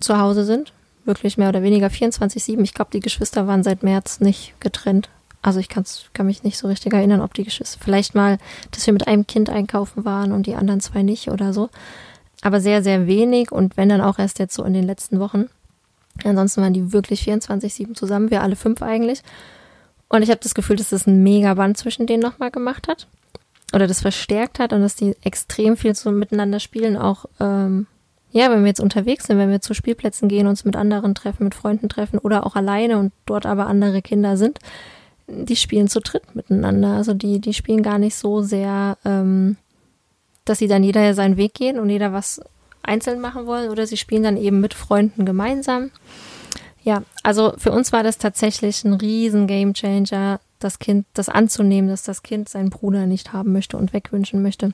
Speaker 1: zu Hause sind. Wirklich mehr oder weniger 24-7. Ich glaube, die Geschwister waren seit März nicht getrennt. Also ich kann's, kann mich nicht so richtig erinnern, ob die Geschwister, vielleicht mal, dass wir mit einem Kind einkaufen waren und die anderen zwei nicht oder so. Aber sehr, sehr wenig und wenn dann auch erst jetzt so in den letzten Wochen. Ansonsten waren die wirklich 24-7 zusammen, wir alle fünf eigentlich. Und ich habe das Gefühl, dass das ein mega Band zwischen denen nochmal gemacht hat. Oder das verstärkt hat und dass die extrem viel so miteinander spielen, auch ähm, ja, wenn wir jetzt unterwegs sind, wenn wir zu Spielplätzen gehen, uns mit anderen treffen, mit Freunden treffen oder auch alleine und dort aber andere Kinder sind, die spielen zu dritt miteinander. Also die, die spielen gar nicht so sehr, ähm, dass sie dann jeder seinen Weg gehen und jeder was einzeln machen wollen oder sie spielen dann eben mit Freunden gemeinsam. Ja, also für uns war das tatsächlich ein riesen Gamechanger, das Kind, das anzunehmen, dass das Kind seinen Bruder nicht haben möchte und wegwünschen möchte.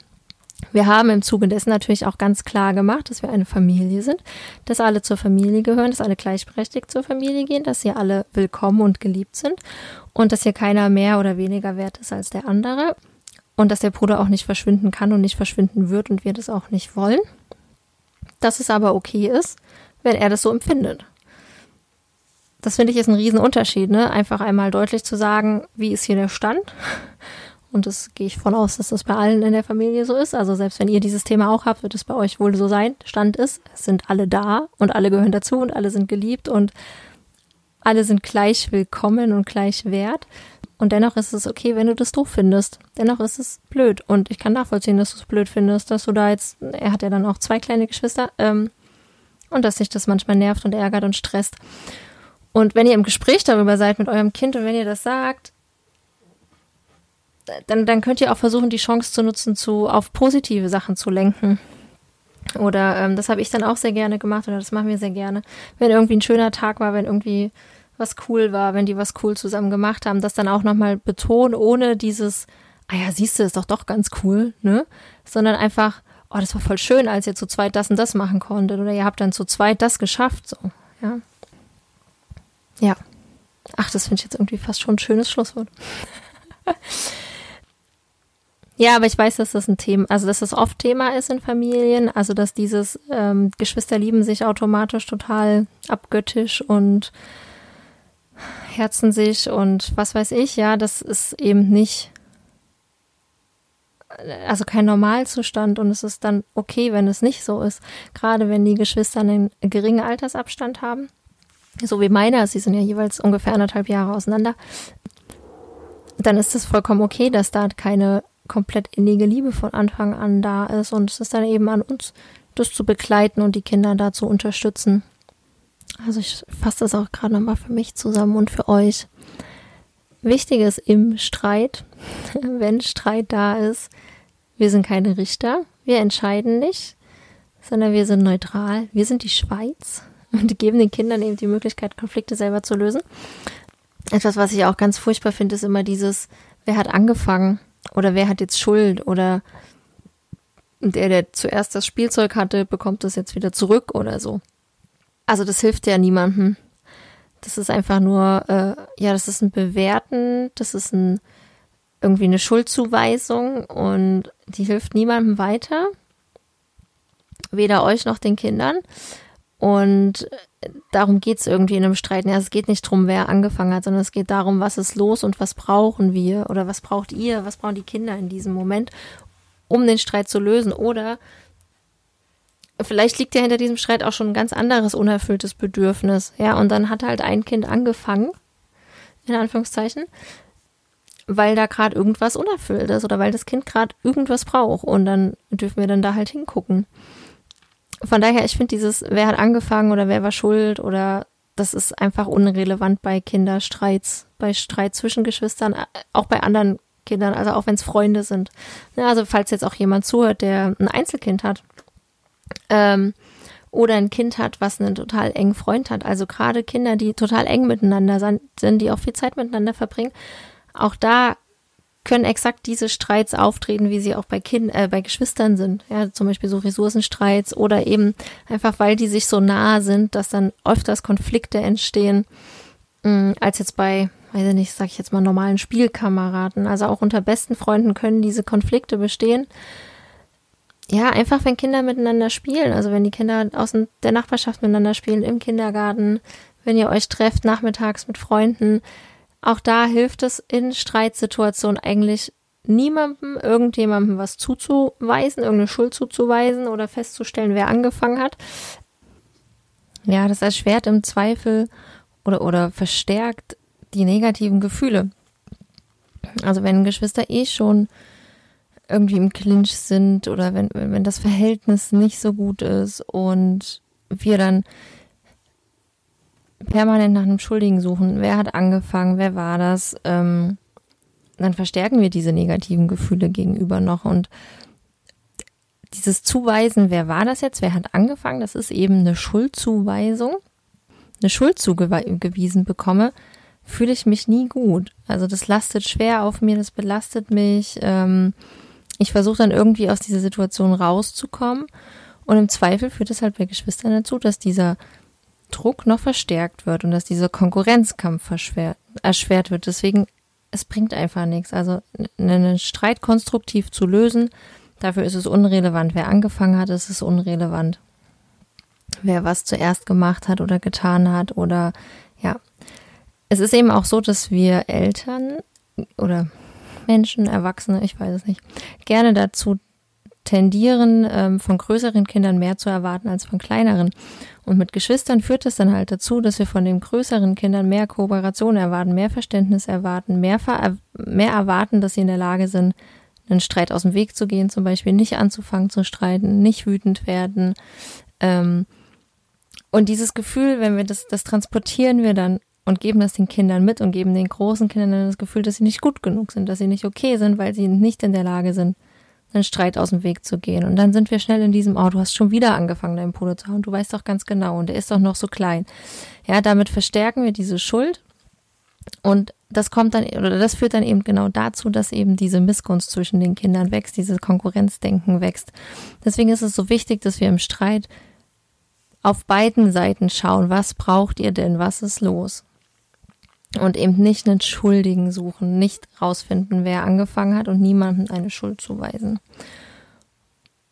Speaker 1: Wir haben im Zuge dessen natürlich auch ganz klar gemacht, dass wir eine Familie sind, dass alle zur Familie gehören, dass alle gleichberechtigt zur Familie gehen, dass sie alle willkommen und geliebt sind und dass hier keiner mehr oder weniger wert ist als der andere und dass der Bruder auch nicht verschwinden kann und nicht verschwinden wird und wir das auch nicht wollen. Dass es aber okay ist, wenn er das so empfindet. Das finde ich ist ein Riesenunterschied, ne? Einfach einmal deutlich zu sagen, wie ist hier der Stand und das gehe ich von aus, dass das bei allen in der Familie so ist. Also selbst wenn ihr dieses Thema auch habt, wird es bei euch wohl so sein. Stand ist, es sind alle da und alle gehören dazu und alle sind geliebt und alle sind gleich willkommen und gleich wert. Und dennoch ist es okay, wenn du das doof findest. Dennoch ist es blöd. Und ich kann nachvollziehen, dass du es blöd findest, dass du da jetzt, er hat ja dann auch zwei kleine Geschwister, ähm, und dass sich das manchmal nervt und ärgert und stresst. Und wenn ihr im Gespräch darüber seid mit eurem Kind und wenn ihr das sagt, dann, dann könnt ihr auch versuchen, die Chance zu nutzen, zu, auf positive Sachen zu lenken. Oder ähm, das habe ich dann auch sehr gerne gemacht oder das machen wir sehr gerne. Wenn irgendwie ein schöner Tag war, wenn irgendwie was cool war, wenn die was cool zusammen gemacht haben, das dann auch nochmal betonen, ohne dieses, ah ja, siehst du, ist doch doch ganz cool, ne? Sondern einfach, oh, das war voll schön, als ihr zu zweit das und das machen konntet. Oder ihr habt dann zu zweit das geschafft, so, ja. Ja. Ach, das finde ich jetzt irgendwie fast schon ein schönes Schlusswort. [LAUGHS] Ja, aber ich weiß, dass das ein Thema, also dass das oft Thema ist in Familien, also dass dieses ähm, Geschwister lieben sich automatisch total abgöttisch und herzen sich und was weiß ich, ja, das ist eben nicht, also kein Normalzustand und es ist dann okay, wenn es nicht so ist. Gerade wenn die Geschwister einen geringen Altersabstand haben, so wie meine, sie sind ja jeweils ungefähr anderthalb Jahre auseinander, dann ist es vollkommen okay, dass da keine komplett innige Liebe von Anfang an da ist. Und es ist dann eben an uns, das zu begleiten und die Kinder da zu unterstützen. Also ich fasse das auch gerade nochmal für mich zusammen und für euch. Wichtig ist im Streit, [LAUGHS] wenn Streit da ist, wir sind keine Richter, wir entscheiden nicht. sondern wir sind neutral. Wir sind die Schweiz und geben den Kindern eben die Möglichkeit, Konflikte selber zu lösen. Etwas, was ich auch ganz furchtbar finde, ist immer dieses, wer hat angefangen oder wer hat jetzt Schuld oder der, der zuerst das Spielzeug hatte, bekommt es jetzt wieder zurück oder so. Also das hilft ja niemandem. Das ist einfach nur, äh, ja, das ist ein Bewerten, das ist ein irgendwie eine Schuldzuweisung und die hilft niemandem weiter, weder euch noch den Kindern. Und darum geht es irgendwie in einem Streit. Ja, es geht nicht darum, wer angefangen hat, sondern es geht darum, was ist los und was brauchen wir oder was braucht ihr, was brauchen die Kinder in diesem Moment, um den Streit zu lösen. Oder vielleicht liegt ja hinter diesem Streit auch schon ein ganz anderes unerfülltes Bedürfnis. Ja, und dann hat halt ein Kind angefangen, in Anführungszeichen, weil da gerade irgendwas unerfüllt ist oder weil das Kind gerade irgendwas braucht. Und dann dürfen wir dann da halt hingucken. Von daher, ich finde dieses, wer hat angefangen oder wer war schuld oder das ist einfach unrelevant bei Kinderstreits, bei Streit zwischen Geschwistern, auch bei anderen Kindern, also auch wenn es Freunde sind. Ja, also falls jetzt auch jemand zuhört, der ein Einzelkind hat ähm, oder ein Kind hat, was einen total engen Freund hat, also gerade Kinder, die total eng miteinander sind, die auch viel Zeit miteinander verbringen, auch da können exakt diese Streits auftreten, wie sie auch bei Kind, äh, bei Geschwistern sind. Ja, zum Beispiel so Ressourcenstreits oder eben einfach, weil die sich so nah sind, dass dann öfters Konflikte entstehen, mh, mm, als jetzt bei, weiß ich nicht, sag ich jetzt mal normalen Spielkameraden. Also auch unter besten Freunden können diese Konflikte bestehen. Ja, einfach wenn Kinder miteinander spielen, also wenn die Kinder aus der Nachbarschaft miteinander spielen, im Kindergarten, wenn ihr euch trefft nachmittags mit Freunden, auch da hilft es in Streitsituationen eigentlich niemandem, irgendjemandem was zuzuweisen, irgendeine Schuld zuzuweisen oder festzustellen, wer angefangen hat. Ja, das erschwert im Zweifel oder, oder verstärkt die negativen Gefühle. Also wenn Geschwister eh schon irgendwie im Clinch sind oder wenn, wenn das Verhältnis nicht so gut ist und wir dann permanent nach einem Schuldigen suchen. Wer hat angefangen? Wer war das? Ähm, dann verstärken wir diese negativen Gefühle gegenüber noch und dieses Zuweisen, wer war das jetzt? Wer hat angefangen? Das ist eben eine Schuldzuweisung. Eine Schuld zugewiesen bekomme, fühle ich mich nie gut. Also das lastet schwer auf mir, das belastet mich. Ähm, ich versuche dann irgendwie aus dieser Situation rauszukommen. Und im Zweifel führt es halt bei Geschwistern dazu, dass dieser Druck noch verstärkt wird und dass dieser Konkurrenzkampf erschwert wird. Deswegen, es bringt einfach nichts. Also einen Streit konstruktiv zu lösen, dafür ist es unrelevant. Wer angefangen hat, ist es unrelevant. Wer was zuerst gemacht hat oder getan hat oder ja. Es ist eben auch so, dass wir Eltern oder Menschen, Erwachsene, ich weiß es nicht, gerne dazu tendieren, ähm, von größeren Kindern mehr zu erwarten als von kleineren. Und mit Geschwistern führt es dann halt dazu, dass wir von den größeren Kindern mehr Kooperation erwarten, mehr Verständnis erwarten, mehr, mehr erwarten, dass sie in der Lage sind, einen Streit aus dem Weg zu gehen, zum Beispiel nicht anzufangen zu streiten, nicht wütend werden. Ähm, und dieses Gefühl, wenn wir das, das transportieren wir dann und geben das den Kindern mit und geben den großen Kindern dann das Gefühl, dass sie nicht gut genug sind, dass sie nicht okay sind, weil sie nicht in der Lage sind, einen Streit aus dem Weg zu gehen. Und dann sind wir schnell in diesem, oh, du hast schon wieder angefangen, deinen Polo zu hauen. Du weißt doch ganz genau und der ist doch noch so klein. Ja, damit verstärken wir diese Schuld. Und das kommt dann, oder das führt dann eben genau dazu, dass eben diese Missgunst zwischen den Kindern wächst, dieses Konkurrenzdenken wächst. Deswegen ist es so wichtig, dass wir im Streit auf beiden Seiten schauen, was braucht ihr denn, was ist los? Und eben nicht einen Schuldigen suchen, nicht rausfinden, wer angefangen hat und niemandem eine Schuld zuweisen.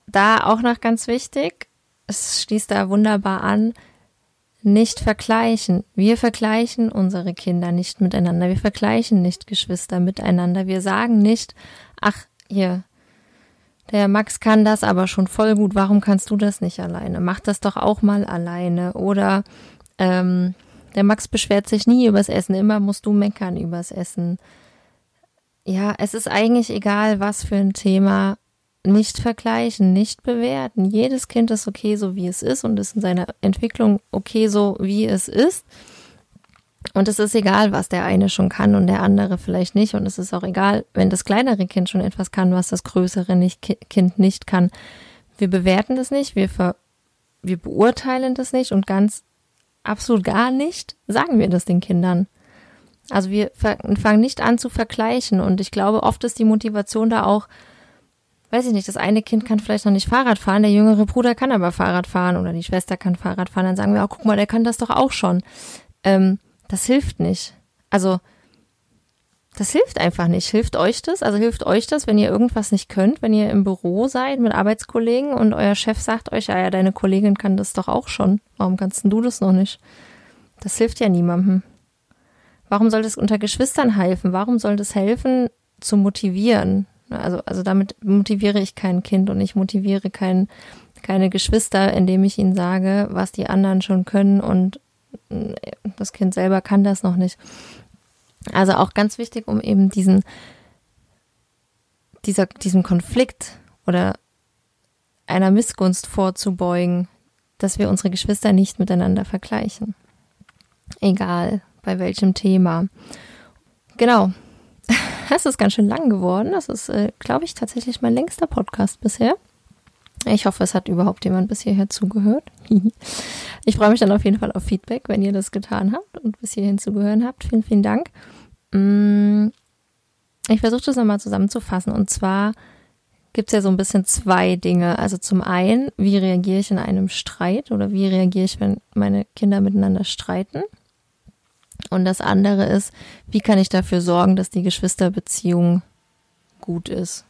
Speaker 1: Da auch noch ganz wichtig, es schließt da wunderbar an, nicht vergleichen. Wir vergleichen unsere Kinder nicht miteinander. Wir vergleichen nicht Geschwister miteinander. Wir sagen nicht, ach, hier, der Max kann das aber schon voll gut. Warum kannst du das nicht alleine? Mach das doch auch mal alleine. Oder ähm, der Max beschwert sich nie übers Essen, immer musst du meckern übers Essen. Ja, es ist eigentlich egal, was für ein Thema. Nicht vergleichen, nicht bewerten. Jedes Kind ist okay, so wie es ist und ist in seiner Entwicklung okay, so wie es ist. Und es ist egal, was der eine schon kann und der andere vielleicht nicht. Und es ist auch egal, wenn das kleinere Kind schon etwas kann, was das größere nicht, Kind nicht kann. wir bewerten das nicht, wir, ver, wir beurteilen das nicht und ganz absolut gar nicht sagen wir das den Kindern. Also wir fangen nicht an zu vergleichen und ich glaube, oft ist die Motivation da auch, weiß ich nicht, das eine Kind kann vielleicht noch nicht Fahrrad fahren, der jüngere Bruder kann aber Fahrrad fahren oder die Schwester kann Fahrrad fahren, dann sagen wir, oh, guck mal, der kann das doch auch schon. Ähm, das hilft nicht. Also das hilft einfach nicht. Hilft euch das? Also hilft euch das, wenn ihr irgendwas nicht könnt, wenn ihr im Büro seid mit Arbeitskollegen und euer Chef sagt euch, ja, ja, deine Kollegin kann das doch auch schon. Warum kannst du das noch nicht? Das hilft ja niemandem. Warum soll das unter Geschwistern helfen? Warum soll das helfen, zu motivieren? Also, also damit motiviere ich kein Kind und ich motiviere kein, keine Geschwister, indem ich ihnen sage, was die anderen schon können und äh, das Kind selber kann das noch nicht. Also auch ganz wichtig, um eben diesen, dieser, diesem Konflikt oder einer Missgunst vorzubeugen, dass wir unsere Geschwister nicht miteinander vergleichen. Egal bei welchem Thema. Genau. [LAUGHS] Es ist ganz schön lang geworden. Das ist, äh, glaube ich, tatsächlich mein längster Podcast bisher. Ich hoffe, es hat überhaupt jemand bis hierher zugehört. [LAUGHS] ich freue mich dann auf jeden Fall auf Feedback, wenn ihr das getan habt und bis hierhin zugehört habt. Vielen, vielen Dank. Mm, ich versuche das nochmal zusammenzufassen. Und zwar gibt es ja so ein bisschen zwei Dinge. Also zum einen, wie reagiere ich in einem Streit oder wie reagiere ich, wenn meine Kinder miteinander streiten? Und das andere ist, wie kann ich dafür sorgen, dass die Geschwisterbeziehung gut ist?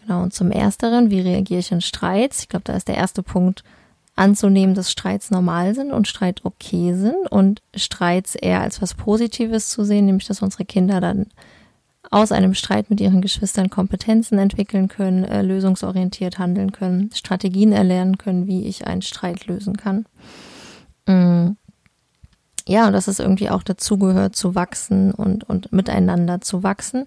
Speaker 1: Genau, und zum Ersteren, wie reagiere ich in Streits? Ich glaube, da ist der erste Punkt anzunehmen, dass Streits normal sind und Streit okay sind und Streits eher als was Positives zu sehen, nämlich dass unsere Kinder dann aus einem Streit mit ihren Geschwistern Kompetenzen entwickeln können, äh, lösungsorientiert handeln können, Strategien erlernen können, wie ich einen Streit lösen kann. Mm. Ja, und dass es irgendwie auch dazugehört, zu wachsen und, und miteinander zu wachsen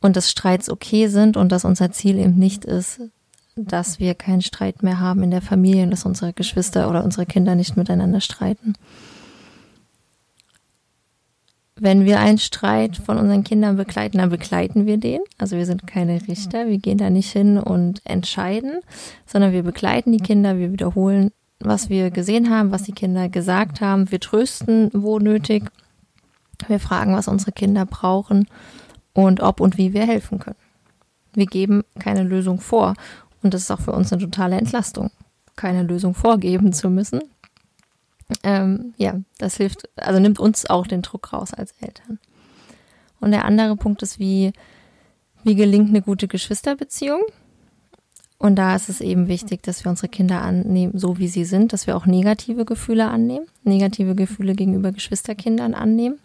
Speaker 1: und dass Streits okay sind und dass unser Ziel eben nicht ist, dass wir keinen Streit mehr haben in der Familie und dass unsere Geschwister oder unsere Kinder nicht miteinander streiten. Wenn wir einen Streit von unseren Kindern begleiten, dann begleiten wir den. Also wir sind keine Richter, wir gehen da nicht hin und entscheiden, sondern wir begleiten die Kinder, wir wiederholen, was wir gesehen haben, was die Kinder gesagt haben, wir trösten, wo nötig, wir fragen, was unsere Kinder brauchen und ob und wie wir helfen können. Wir geben keine Lösung vor. Und das ist auch für uns eine totale Entlastung, keine Lösung vorgeben zu müssen. Ähm, ja, das hilft, also nimmt uns auch den Druck raus als Eltern. Und der andere Punkt ist, wie, wie gelingt eine gute Geschwisterbeziehung? Und da ist es eben wichtig, dass wir unsere Kinder annehmen, so wie sie sind, dass wir auch negative Gefühle annehmen, negative Gefühle gegenüber Geschwisterkindern annehmen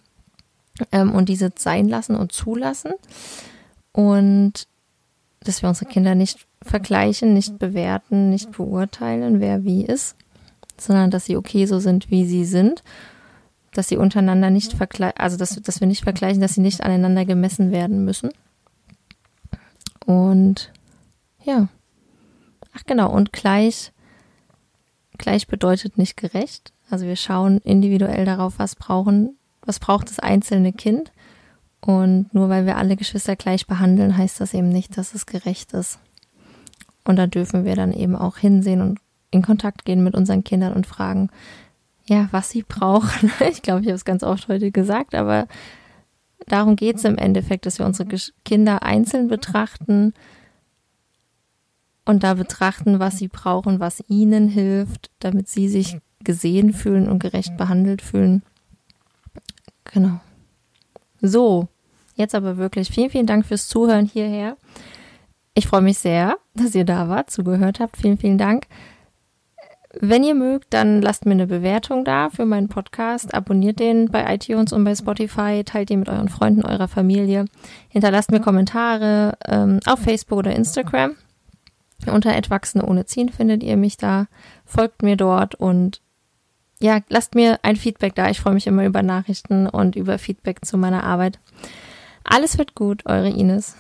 Speaker 1: ähm, und diese sein lassen und zulassen. Und dass wir unsere Kinder nicht vergleichen, nicht bewerten, nicht beurteilen, wer wie ist, sondern dass sie okay so sind, wie sie sind, dass sie untereinander nicht vergleichen, also dass, dass wir nicht vergleichen, dass sie nicht aneinander gemessen werden müssen. Und ja, ach genau, und gleich, gleich bedeutet nicht gerecht. Also wir schauen individuell darauf, was brauchen, was braucht das einzelne Kind. Und nur weil wir alle Geschwister gleich behandeln, heißt das eben nicht, dass es gerecht ist. Und da dürfen wir dann eben auch hinsehen und in Kontakt gehen mit unseren Kindern und fragen, ja, was sie brauchen. [LAUGHS] Ich glaube, ich habe es ganz oft heute gesagt, aber darum geht es im Endeffekt, dass wir unsere Kinder einzeln betrachten und da betrachten, was sie brauchen, was ihnen hilft, damit sie sich gesehen fühlen und gerecht behandelt fühlen. Genau. So, jetzt aber wirklich vielen, vielen Dank fürs Zuhören hierher. Ich freue mich sehr, dass ihr da wart, zugehört habt. Vielen, vielen Dank. Wenn ihr mögt, dann lasst mir eine Bewertung da für meinen Podcast, abonniert den bei iTunes und bei Spotify, teilt ihn mit euren Freunden, eurer Familie, hinterlasst mir Kommentare ähm, auf Facebook oder Instagram. Unter Etwachsene ohne Ziehen findet ihr mich da, folgt mir dort und ja, lasst mir ein Feedback da. Ich freue mich immer über Nachrichten und über Feedback zu meiner Arbeit. Alles wird gut, eure Ines.